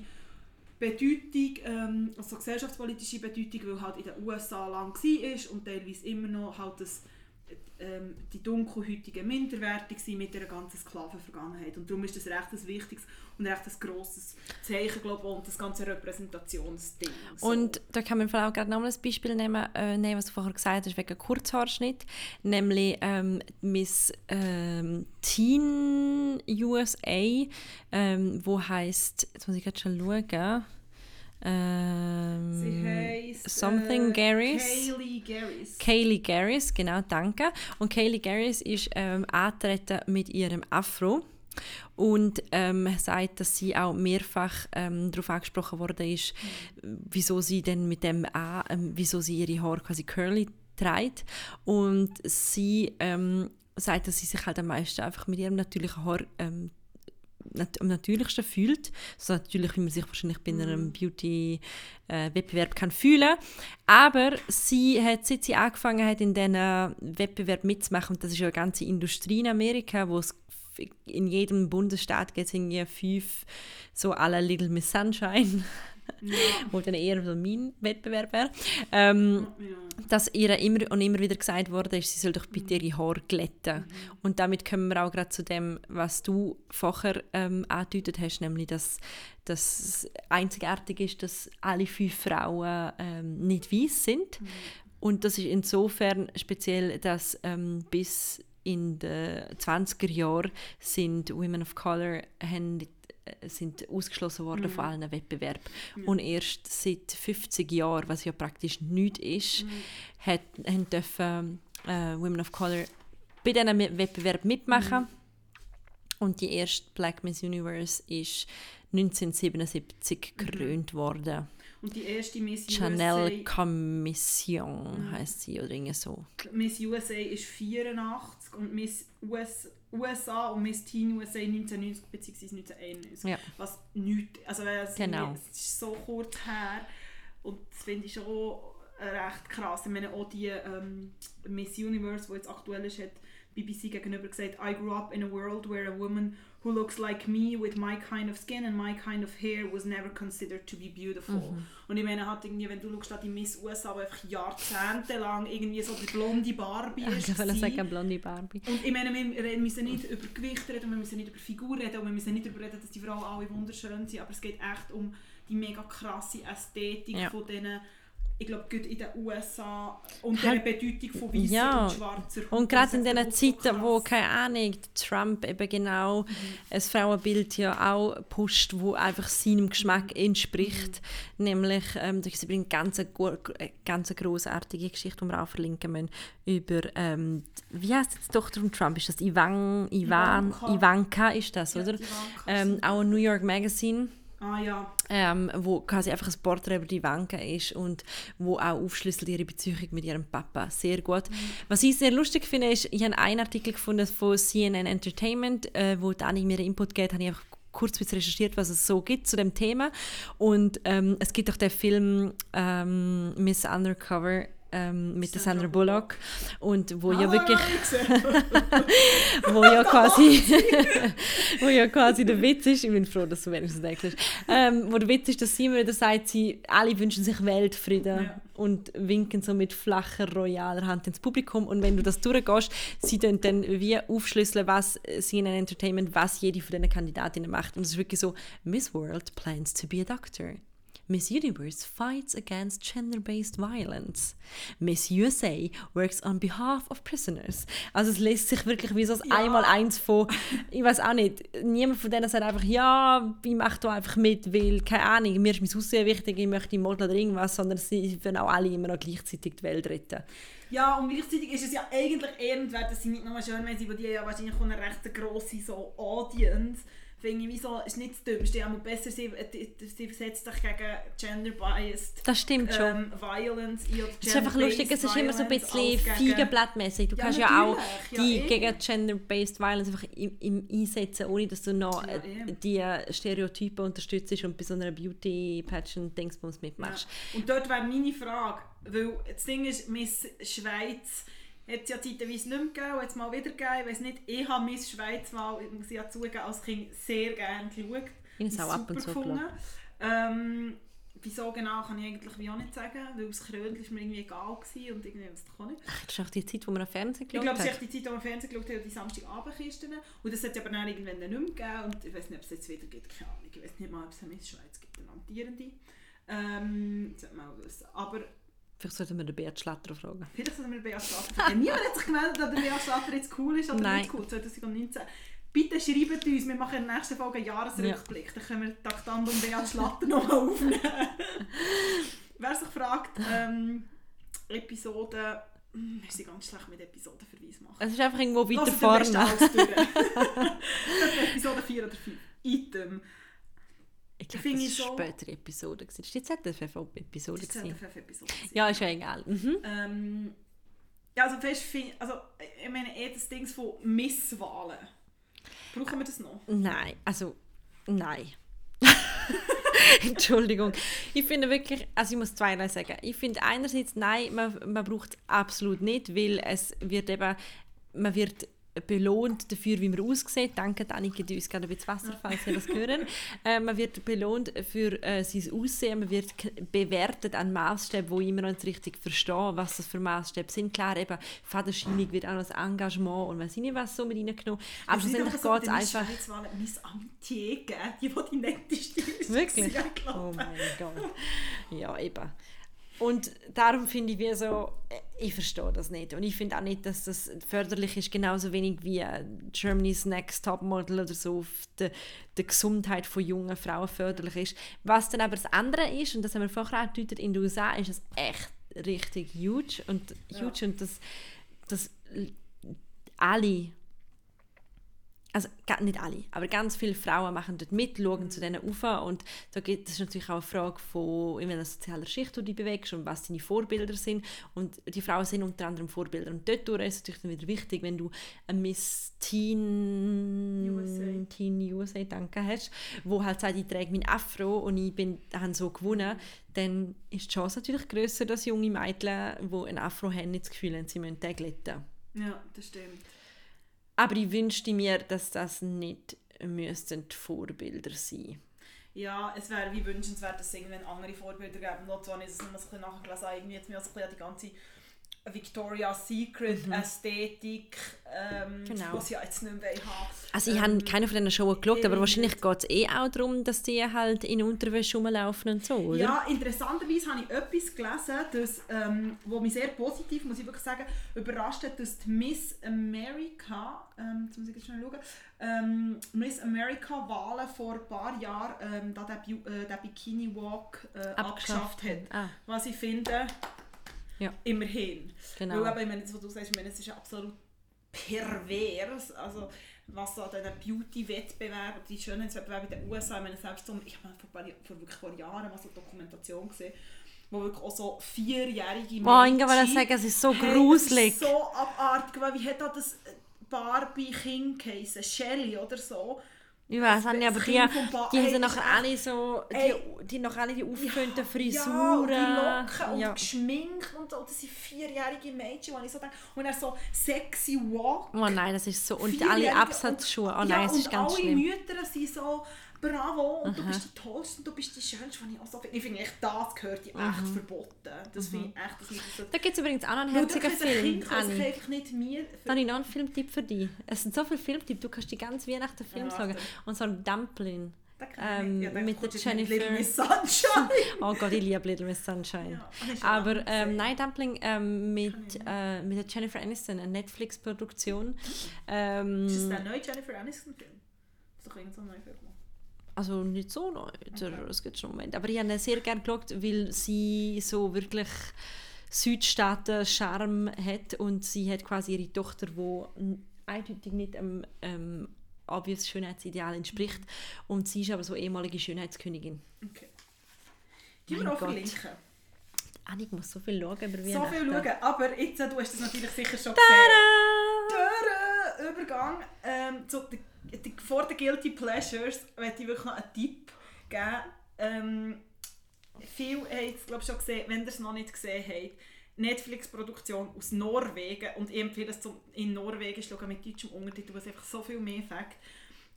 Bedeutung, ähm, also gesellschaftspolitische Bedeutung, weil halt in den USA lang war und teilweise immer noch halt das ähm, die Dunkelhäutigen minderwertig sind mit der ganzen Sklavenvergangenheit. Und darum ist das recht ein wichtiges und recht ein grosses Zeichen, glaube ich, und das ganze Repräsentationsding. So. Und da kann man auch gerade noch ein Beispiel nehmen, äh, nehmen, was du vorher gesagt hast, wegen Kurzhaarschnitt, nämlich ähm, Miss ähm, Teen USA, ähm, wo heißt, jetzt muss ich gerade schon schauen, ähm, Sie heisst Something äh, Garris. Kaylee Garris. Kaylee Garris, genau, danke. Und Kaylee Garris ist ähm, angetreten mit ihrem Afro und ähm, sagt, dass sie auch mehrfach ähm, darauf angesprochen worden ist, wieso sie denn mit dem A, ähm, wieso sie ihre Haare quasi curly trägt und sie ähm, sagt, dass sie sich halt am meisten einfach mit ihrem natürlichen Haar ähm, am natürlichsten fühlt. So natürlich, wie man sich wahrscheinlich bei einem mhm. Beauty-Wettbewerb kann fühlen Aber sie hat, seit sie angefangen hat, in diesen Wettbewerb mitzumachen, und das ist ja eine ganze Industrie in Amerika, wo es in jedem Bundesstaat gibt es fünf so alle Little Miss Sunshine ja. wo dann eher so mein Wettbewerb wäre, ähm, ja. dass ihr immer und immer wieder gesagt wurde, sie soll doch bitte ihre Haare glätten. Mhm. Und damit kommen wir auch gerade zu dem, was du vorher ähm, angedeutet hast, nämlich, dass das einzigartig ist, dass alle fünf Frauen ähm, nicht weiß sind. Mhm. Und das ist insofern speziell, dass ähm, bis in den 20er Jahren sind Women of Color haben sind ausgeschlossen worden mhm. von allen Wettbewerben. Mhm. Und erst seit 50 Jahren, was ja praktisch nichts ist, mhm. hat, haben dürfen äh, Women of Color bei diesem Wettbewerb mitmachen. Mhm. Und die erste Black Miss Universe ist 1977 mhm. gekrönt worden. Und die erste Miss Chanel USA... Commission mhm. heißt sie oder irgendwie so. Miss USA ist 84 und Miss US USA und Miss Teen USA 1990 bzw. 1991. Ja. Was nichts, also es, genau. ist so kurz her und das finde ich schon recht krass. Ich meine auch die ähm, Miss Universe, die jetzt aktuell ist, hat BBC gegenüber gesagt, I grew up in a world where a woman who looks like me with my kind of skin and my kind of hair was never considered to be beautiful. Mhm. Und ich meine, hat irgendwie, wenn du schaust, die Miss USA, die einfach jahrzehntelang irgendwie so die blonde Barbie ist. Ich will sagen, blonde Barbie. Und ich meine, wir müssen nicht über Gewicht reden, wir müssen nicht über Figur reden und wir müssen nicht darüber reden, dass die Frauen alle wunderschön sind, aber es geht echt um die mega krasse Ästhetik ja. von diesen ich glaube, gerade in den USA und der Bedeutung von weißer ja. und schwarzer Haut. Und gerade in diesen Zeiten, wo, keine Ahnung, Trump eben genau mhm. ein Frauenbild ja auch pusht, wo einfach seinem Geschmack entspricht. Mhm. Nämlich, ähm, da gibt es eine ganz, ganz großartige Geschichte, die wir auch verlinken müssen, über, ähm, wie heißt jetzt die Tochter von Trump? Ist das Ivan, Ivan, Ivanka, Ivanka ist das, oder? ähm, auch ein New York Magazine Ah ja. Ähm, wo quasi einfach ein Porträt über die Wangen ist und wo auch aufschlüsselt ihre Beziehung mit ihrem Papa. Sehr gut. Mhm. Was ich sehr lustig finde, ist, ich habe einen Artikel gefunden von CNN Entertainment, äh, wo Dani mir Input gibt, habe ich einfach kurz recherchiert, was es so gibt zu dem Thema. Und ähm, es gibt auch den Film ähm, Miss Undercover ähm, mit Sandra, Sandra Bullock. Und wo ah, ja wirklich wo ja quasi wo ja quasi der Witz ist. Ich bin froh, dass du wenigstens denkst ähm, wo der Witz ist, dass sie immer wieder sagt sie, alle wünschen sich Weltfrieden ja. und winken so mit flacher, royaler Hand ins Publikum. Und wenn du das durchgehst, sie dann, dann wie aufschlüsseln, was sie in einem Entertainment, was jede von diesen Kandidatinnen macht. Und es ist wirklich so, Miss World plans to be a doctor Miss Universe fights against gender-based violence. Miss USA works on behalf of prisoners. Also es lässt sich wirklich wie so ja. einmal eins von, ich weiß auch nicht, niemand von denen sagt einfach, ja, ich mache da einfach mit, weil, keine Ahnung, mir ist mein Aussehen wichtig, ich möchte Model oder irgendwas, sondern sie wollen auch alle immer noch gleichzeitig die Welt retten. Ja, und gleichzeitig ist es ja eigentlich ehrenwert, dass sie nicht nur schön sind, weil die ja wahrscheinlich eine recht grosse so Audience finde ich, wieso, ist nicht das Dümmste, aber besser, sie, sie versetzt sich gegen Gender-Biased das stimmt schon. Ähm, Violence. Es ist einfach lustig, es ist immer so ein bisschen Feigenblattmäßig. Du ja, kannst ja auch die ja, gegen Gender-Based Violence einfach im, im einsetzen, ohne dass du noch äh, die Stereotypen unterstützt und bei so einer Beauty-Pageant-Dingsbums mitmachst. Und dort wäre meine Frage, weil das Ding ist, Miss Schweiz hat es ja zeitweise nicht mehr gegeben, hat es mal wieder gegeben. Ich weiß nicht, ich habe Miss Schweiz mal, ich muss ja zugeben, als Kind sehr gerne geschaut. Ich habe es auch ab und zu gefunden. Ähm, wieso genau, kann ich eigentlich wie auch nicht sagen, weil das Krönchen war mir irgendwie egal gewesen und irgendwie kann ich. Ach, das ist auch die Zeit, wo man am Fernsehen Ich geschaut glaube, es ist hat. die Zeit, wo wir Fernsehen geschaut haben, die Samstagabendkisten. Und das hat es aber dann irgendwann nicht mehr gegeben. Und ich weiß nicht, ob es jetzt wieder gibt, keine Ahnung. Ich weiß nicht mal, ob es eine Miss Schweiz gibt, eine amtierende. Ähm, das sollte man auch wissen. Aber Vielleicht sollten wir den Bert Schlatter fragen. vielleicht sollten wir Bea Schlatter fragen. Niemand hat sich gemeldet, ob der Bea Schlatter jetzt cool ist oder Nein. nicht cool, 2019. Bitte schreibt uns, wir machen in der nächsten Folge einen Jahresrückblick. Dann können wir Taktandum Bea Schlatter nochmal aufnehmen. Wer sich fragt, ähm, Episode... Hm, Wir sind ganz schlecht mit Episodenverweis machen. Es ist einfach irgendwo weiter vorne. Episode 4 oder 5. Item. Ich glaube, das war so- eine spätere Episode. gewesen. Das war die ZDF-Episode. Das ist gewesen. eine episode Ja, ist ja egal. Mhm. Ähm, ja, also fest also ich meine eh das Ding von Misswahlen. Brauchen wir das noch? Nein, also nein. Entschuldigung. Ich finde wirklich, also ich muss zweierlei sagen. Ich finde einerseits, nein, man, man braucht es absolut nicht, weil es wird eben, man wird belohnt dafür, wie man aussieht. Danke, Annika, die uns gerade ein bisschen Wasser, falls Sie das hören. Äh, man wird belohnt für äh, sein Aussehen, man wird bewertet an Maßstäben, wo immer noch nicht richtig verstehe, was das für Maßstäbe sind. Klar, eben, Fadenscheinung wird auch noch das Engagement und weiß ich nicht was so mit reingenommen. Aber schlussendlich geht es einfach... Misswahlen Miss Amitié geben, die, die die netteste ist. Wirklich? Ja. Oh mein Gott. Ja, eben. Und darum finde ich wie so, äh, ich verstehe das nicht. Und ich finde auch nicht, dass das förderlich ist, genauso wenig wie äh, Germany's Next Topmodel oder so auf die, die Gesundheit von jungen Frauen förderlich ist. Was dann aber das andere ist, und das haben wir vorher auch gedeutet, in den USA ist es echt richtig huge und, huge und das, das alle also nicht alle, aber ganz viele Frauen machen dort mit, schauen zu denen auf und da geht es natürlich auch eine Frage von in welcher sozialer Schicht du dich bewegst und was deine Vorbilder sind und die Frauen sind unter anderem Vorbilder und dort ist es natürlich dann wieder wichtig, wenn du eine Miss Teen USA. Teen USA danke hast, wo halt sagt, ich trage mein Afro und ich bin habe so gewonnen, dann ist die Chance natürlich grösser, dass junge Mädchen, die ein Afro haben, nicht das Gefühl haben, sie müssen den glätten. Ja, das stimmt. Aber ich wünschte mir, dass das nicht müssten die Vorbilder sein. Ja, es wäre wie wünschenswert, dass es irgendwann andere Vorbilder zwar nicht, dass ich es ein bisschen nachgelesen habe, irgendwie jetzt mir so an die ganze Victoria's Secret Ästhetik, ähm, Genau. was ja jetzt nicht mehr haben. Also ich Ähm, habe keine von diesen Shows geschaut, aber ich wahrscheinlich geht es eh auch darum, dass die halt in Unterwäsche rumlaufen und so, oder? Ja, interessanterweise habe ich etwas gelesen, das, ähm, wo mich sehr positiv, muss ich wirklich sagen, überrascht hat, dass die Miss America, ähm, jetzt muss ich jetzt schnell schauen, ähm, Miss America Wahlen vor ein paar Jahren ähm, da den, äh, den Bikini Walk äh, abgeschafft hat. Ah, Was ich finde, Ja. immerhin. genau. Weil eben, ich meine, das, was du sagst, ich meine, es ist absolut pervers, also was an diesen Beauty-Wettbewerben, die Schönheitswettbewerbe in den USA, ich meine, selbst so, ich habe vor, paar, vor wirklich vor Jahren mal so eine Dokumentation gesehen, wo wirklich auch so vierjährige Boah, Inga wollte sagen, es ist so gruselig. so abartig, weil wie hat da das Barbie King geheißen? Shelly oder so? Ich weiß auch nicht, aber die, die nachher ist alle so, die, die noch alle die aufgeföhnten Ja, Frisuren. und die Locken und ja. geschminkt und so. Das sind vierjährige Mädchen, wo ich so denke. Und dann so sexy Walk. Oh nein, das ist so. Und alle Absatzschuhe. Oh und- nein, ja, es ist und ganz alle schlimm. Mütter sind so bravo und du bist die tollste und du bist die schönste, was ich auch so finde. Ich finde echt, das gehört ja echt verboten. Das finde ich echt, dass man das Da gibt es übrigens auch noch einen herzigen Film, Kind kann sich einfach nicht mir... Da habe ich noch einen Filmtipp für dich. Es sind so viele Filmtipps, du kannst die ganze Weihnachten Film Ja, sagen. Und so ein Dumpling. Ähm. Ja, mit der mit Little Jennifer- Miss Sunshine. Oh Gott, ich liebe Little Miss Sunshine. Ja, das ist Aber ähm, nein, Dumpling ähm, mit, äh, mit der Jennifer Aniston, eine Netflix-Produktion. Ähm, Ist das der neue Jennifer Aniston-Film? Das ist doch irgend so ein neuer Film. Also nicht so neu, es gibt schon Moment. Aber ich habe sehr gerne geschaut, weil sie so wirklich Südstaaten-Charme hat und sie hat quasi ihre Tochter, die eindeutig nicht dem ähm, obvious Schönheitsideal entspricht. Und sie ist aber so ehemalige Schönheitskönigin. Okay. Die wir auch verlinken. Annik muss so viel schauen über So Weihnachten. viel schauen, aber jetzt, äh, du hast das natürlich sicher schon gesehen. Übergang ähm, zu die, die, vor den Guilty Pleasures möchte ich wirklich noch einen Tipp geben. Ähm, viele haben es glaube schon gesehen, wenn ihr es noch nicht gesehen habt. Netflix-Produktion aus Norwegen und ich empfehle es zum in Norwegen schauen mit deutschem Untertitel, was einfach so viel mehr Effekt.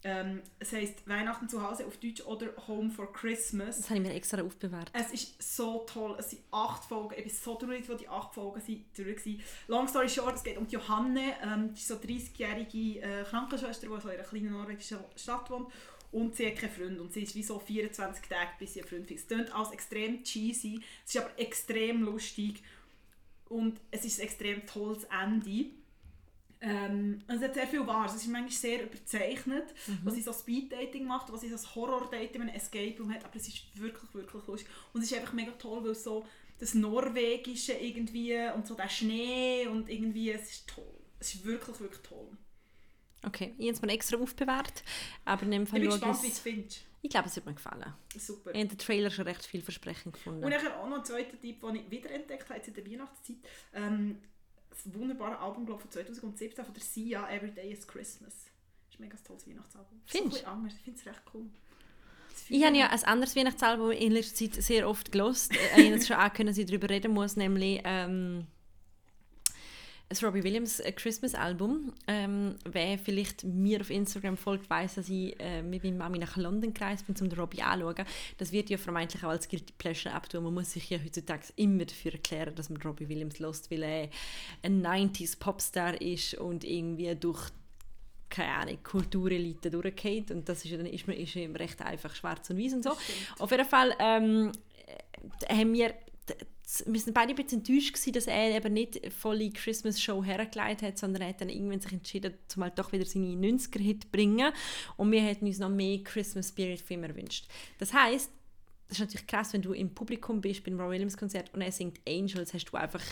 Ähm, es heisst Weihnachten zu Hause auf Deutsch oder Home for Christmas. Das habe ich mir extra aufbewahrt. Es ist so toll. Es sind acht Folgen. Ich bin so traurig, wo die acht Folgen sind durch waren. Long story short, es geht um Johanne. Ähm, die ist so 30-jährige äh, Krankenschwester, die so in einer kleinen norwegischen Stadt wohnt. Und sie hat keinen Freund. Und sie ist wie so 24 Tage, bis sie einen Freund findet. Es klingt alles extrem cheesy. Es ist aber extrem lustig. Und es ist ein extrem tolles Ende. Ähm, es hat sehr viel Wahres. Es ist manchmal sehr überzeichnet, Mhm. was sie so Speed-Dating macht, was sie so Horror-Dating, ein Escape Room hat, aber es ist wirklich, wirklich lustig. Und es ist einfach mega toll, weil so das Norwegische irgendwie und so der Schnee und irgendwie, es ist toll. Es ist wirklich, wirklich toll. Okay, ich habe es mir extra aufbewahrt. Aber in dem Ich Fall bin schaue gespannt, wie ich du es findest. Ich glaube, es wird mir gefallen. Super. Ich habe den Trailer schon recht vielversprechend gefunden. Und nachher auch noch ein zweiter Tipp, den ich wiederentdeckt habe jetzt in der Weihnachtszeit. Ähm, das wunderbare Album glaub, von 2017 von der Sia, Every Day is Christmas. Das ist ein mega tolles Weihnachtsalbum. Findest anders. Ich finde es recht cool. Ich habe ja ein anderes Weihnachtsalbum in letzter Zeit sehr oft gelost. Ich habe jetzt schon angekündigt, dass ich darüber reden muss, nämlich ähm, das Robbie Williams äh, Christmas Album. Ähm, wer vielleicht mir auf Instagram folgt, weiß, dass ich äh, mit meiner Mami nach London gereist bin, um den Robbie anzuschauen. Das wird ja vermeintlich auch als Guilty Pleasure abtun. Man muss sich ja heutzutage immer dafür erklären, dass man Robbie Williams lost, weil er ein 90s Popstar ist und irgendwie durch keine Ahnung, Kulturelite durchgeht und das ist, ja dann ist man ist immer recht einfach schwarz und weiß und so. Auf jeden Fall ähm, äh, haben wir wir sind beide ein bisschen enttäuscht gewesen, dass er eben nicht volle Christmas-Show hergelegt hat, sondern er hat dann irgendwann sich entschieden, zum halt doch wieder seine 90er-Hit zu bringen und wir hätten uns noch mehr Christmas-Spirit für ihn erwünscht. Das heisst, das ist natürlich krass, wenn du im Publikum bist beim Roy Williams Konzert und er singt Angels, hast du einfach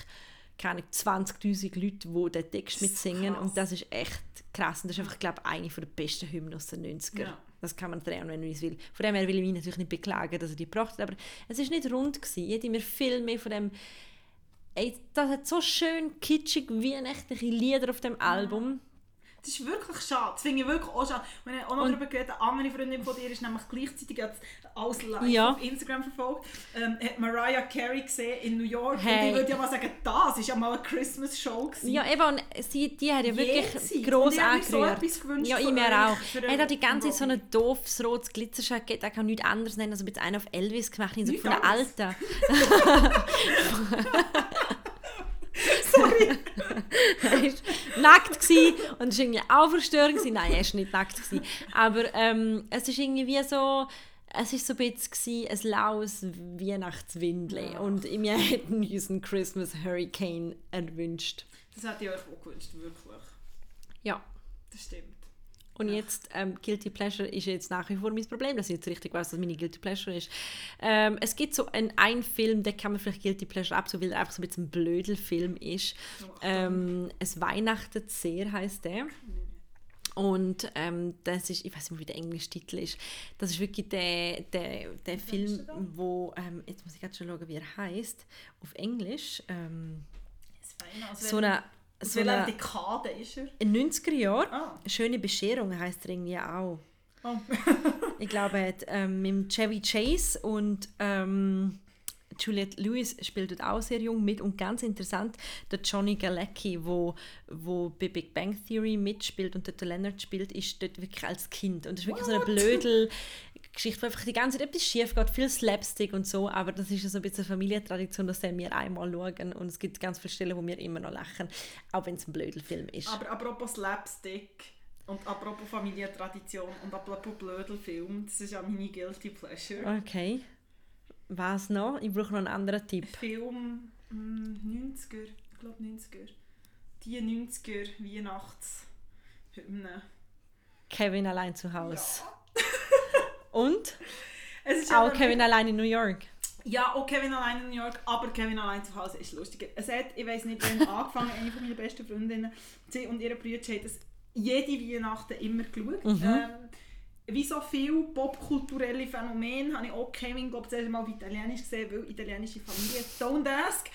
keine Ahnung, 20'000 Leute, die den Text mitsingen krass. und das ist echt krass und das ist einfach, glaube ich, eine der besten Hymnen aus den 90er. Ja. Das kann man drehen, wenn man es will. Von dem her will ich mich natürlich nicht beklagen, dass er die gebracht hat, aber es ist nicht rund gewesen. Ich hätte mir viel mehr von dem Ey, das hat so schön kitschig weihnachtliche Lieder auf dem Album. Das ist wirklich schade. Das finde ich wirklich auch schade. Und ich habe auch noch Und- darüber geredet, eine andere Freundin von dir ist nämlich gleichzeitig jetzt alles live Ja. auf Instagram verfolgt. Ähm, hat Mariah Carey gesehen in New York. Und Hey. ich würde ja mal sagen, das ist ja mal eine Christmas-Show. Ja, eben, und sie, die hat ja wirklich Jenseits. gross Und ich habe mir so angerührt. etwas gewünscht ja, ich mir auch. Er hat die ganze Zeit so ein doofes rotes Glitzerjackett, er kann nichts anderes nennen, als jetzt einer auf Elvis gemacht, so von der? Alten. Sorry. er war nackt gewesen und es war irgendwie auch verstörend. gewesen. Nein, er war nicht nackt. Gewesen. Aber ähm, es ist irgendwie wie so, es war so ein bisschen ein laues Weihnachtswindli und wir hätten uns einen Christmas Hurricane erwünscht. Das hätte ich euch auch gewünscht, wirklich. Ja. Das stimmt. Und jetzt, ähm, Guilty Pleasure ist jetzt nach wie vor mein Problem, dass ich jetzt richtig weiß, was meine Guilty Pleasure ist. Ähm, es gibt so einen, einen Film, den kann man vielleicht Guilty Pleasure abtun, weil er einfach so ein bisschen ein blödel Film ist. Ähm, es weihnachtet sehr, heißt der. Und ähm, das ist, ich weiß nicht mehr, wie der englische Titel ist. Das ist wirklich der, der, der Film, wo, ähm, jetzt muss ich gerade schon schauen, wie er heißt, auf Englisch. Ähm, so eine, so welcher eine Dekade ist er? in 90er Jahren. Ah. Schöne Bescherung heißt er irgendwie auch. Oh. Ich glaube, er hat ähm, mit Chevy Chase und ähm, Juliette Lewis spielt dort auch sehr jung mit und ganz interessant, der Johnny Galecki, wo, wo bei Big Bang Theory mitspielt und dort der Leonard spielt, ist dort wirklich als Kind und das ist wirklich so eine What? blödel Geschichte, wo einfach die ganze Zeit etwas schief geht, viel Slapstick und so, aber das ist ja so ein bisschen eine Familientradition, dass wir einmal schauen und es gibt ganz viele Stellen, wo wir immer noch lachen, auch wenn es ein blödel Film ist. Aber apropos Slapstick und apropos Familientradition und apropos Blödelfilm, das ist ja meine Guilty Pleasure. Okay. Was noch? Ich brauche noch einen anderen Tipp. Film mm, 90er, ich glaube 90er. Die 90er Weihnachtshymne. Kevin allein zu Hause. Ja. Und auch Kevin allein in New York. Ja, auch Kevin allein in New York, aber Kevin allein zu Hause ist lustiger. Es hat, ich weiß nicht, wann angefangen, eine von meinen besten Freundinnen, sie und ihre Brüder haben das jede Weihnachten immer geschaut. Mhm. Ähm, wie so viele popkulturelle Phänomene habe ich auch Kevin, glaube ich, mal auf Italienisch gesehen, weil italienische Familie, don't ask.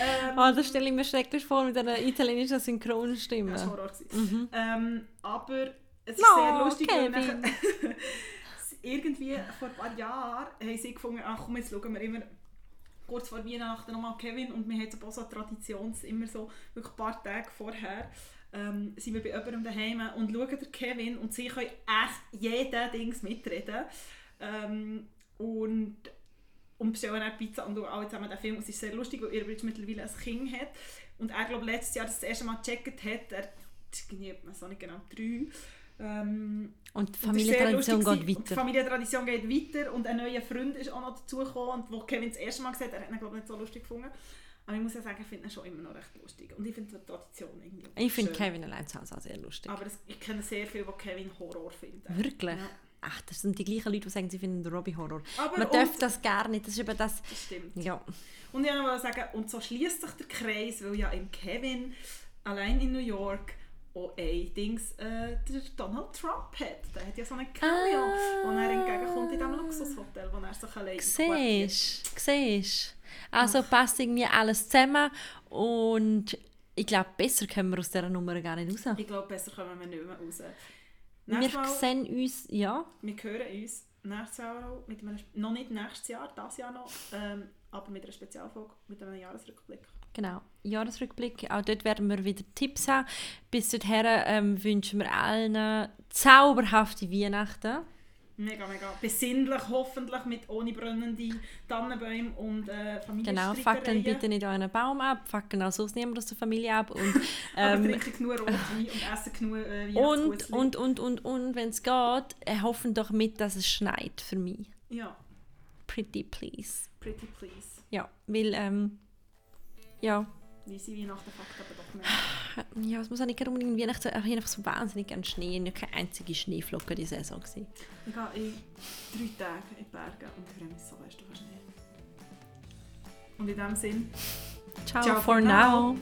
Ähm, Oh, das stelle ich mir schrecklich vor mit einer italienischen Synchronstimme. Das war Horror. Mhm. Ähm, aber es ist No, sehr lustig, Kevin. irgendwie vor ein paar Jahren haben sie gefunden, ach komm, jetzt schauen wir immer kurz vor Weihnachten nochmal Kevin und wir haben so eine Tradition, immer so wirklich ein paar Tage vorher ähm, sind wir bei jemandem daheim und schauen den Kevin und sie können echt jeden Dings mitreden. Ähm, und, und bestellen dann Pizza und alle zusammen den Film. Es ist sehr lustig, weil ihr mittlerweile ein Kind hat. Und er, glaube letztes Jahr das, erste Mal gecheckt hat, er ich weiß nicht genau, drei. Ähm, und die Familientradition geht weiter. Die Familientradition geht weiter und ein neuer Freund ist auch noch dazugekommen, wo Kevin das erste Mal gesagt hat, er hat ihn glaube ich nicht so lustig gefunden. Aber ich muss ja sagen, ich finde ihn schon immer noch recht lustig. Und ich finde die Tradition irgendwie Ich finde Kevin allein zu Hause auch sehr lustig. Aber das, ich kenne sehr viele, die Kevin Horror finden. Wirklich? Ja. Ach, das sind die gleichen Leute, die sagen, sie finden den Robbie Horror. Aber Man und- darf das gar nicht. Das ist eben das... Das stimmt. Ja. Und ich wollte sagen, und so schließt sich der Kreis, weil ja im Kevin allein in New York Dings äh, der Donald Trump hat. Der hat ja so einen Cameo, Ah. wo er entgegenkommt in diesem Luxushotel, wo er sich allein Siehst siehst Also passt irgendwie alles zusammen und ich glaube, besser kommen wir aus dieser Nummer gar nicht raus. Ich glaube, besser kommen wir nicht mehr raus. Wir Nächstes Mal, sehen uns, ja, wir hören uns nächstes Jahr auch, mit einem, noch nicht nächstes Jahr, das Jahr noch, ähm, aber mit einer Spezialfolge, mit einem Jahresrückblick. Genau, Jahresrückblick. Auch dort werden wir wieder Tipps haben. Bis dorthin ähm, wünschen wir allen zauberhafte Weihnachten. Mega, mega besinnlich, hoffentlich mit ohne brennende Tannenbäume und äh, Genau, fackeln bitte nicht euren Baum ab, fackeln auch sonst niemand aus der Familie ab. Und, Aber ähm, trinken genug Rotwein und essen genug äh, und, und, und, und, und wenn es geht, äh, hoffen doch mit, dass es schneit für mich. Ja, Pretty please. pretty please. Ja, weil, ähm, ja, Weise Weihnachten fuckt aber doch nicht. ja, es muss auch nicht unbedingt Weihnachten sein, ich habe einfach so wahnsinnig gerne Schnee. Ich habe keine einzige Schneeflocke diese Saison gesehen. Ich gehe in drei Tagen in die Berge und ich freue mich so fest auf Schnee. Und in diesem Sinn, Ciao, Ciao for for now. now.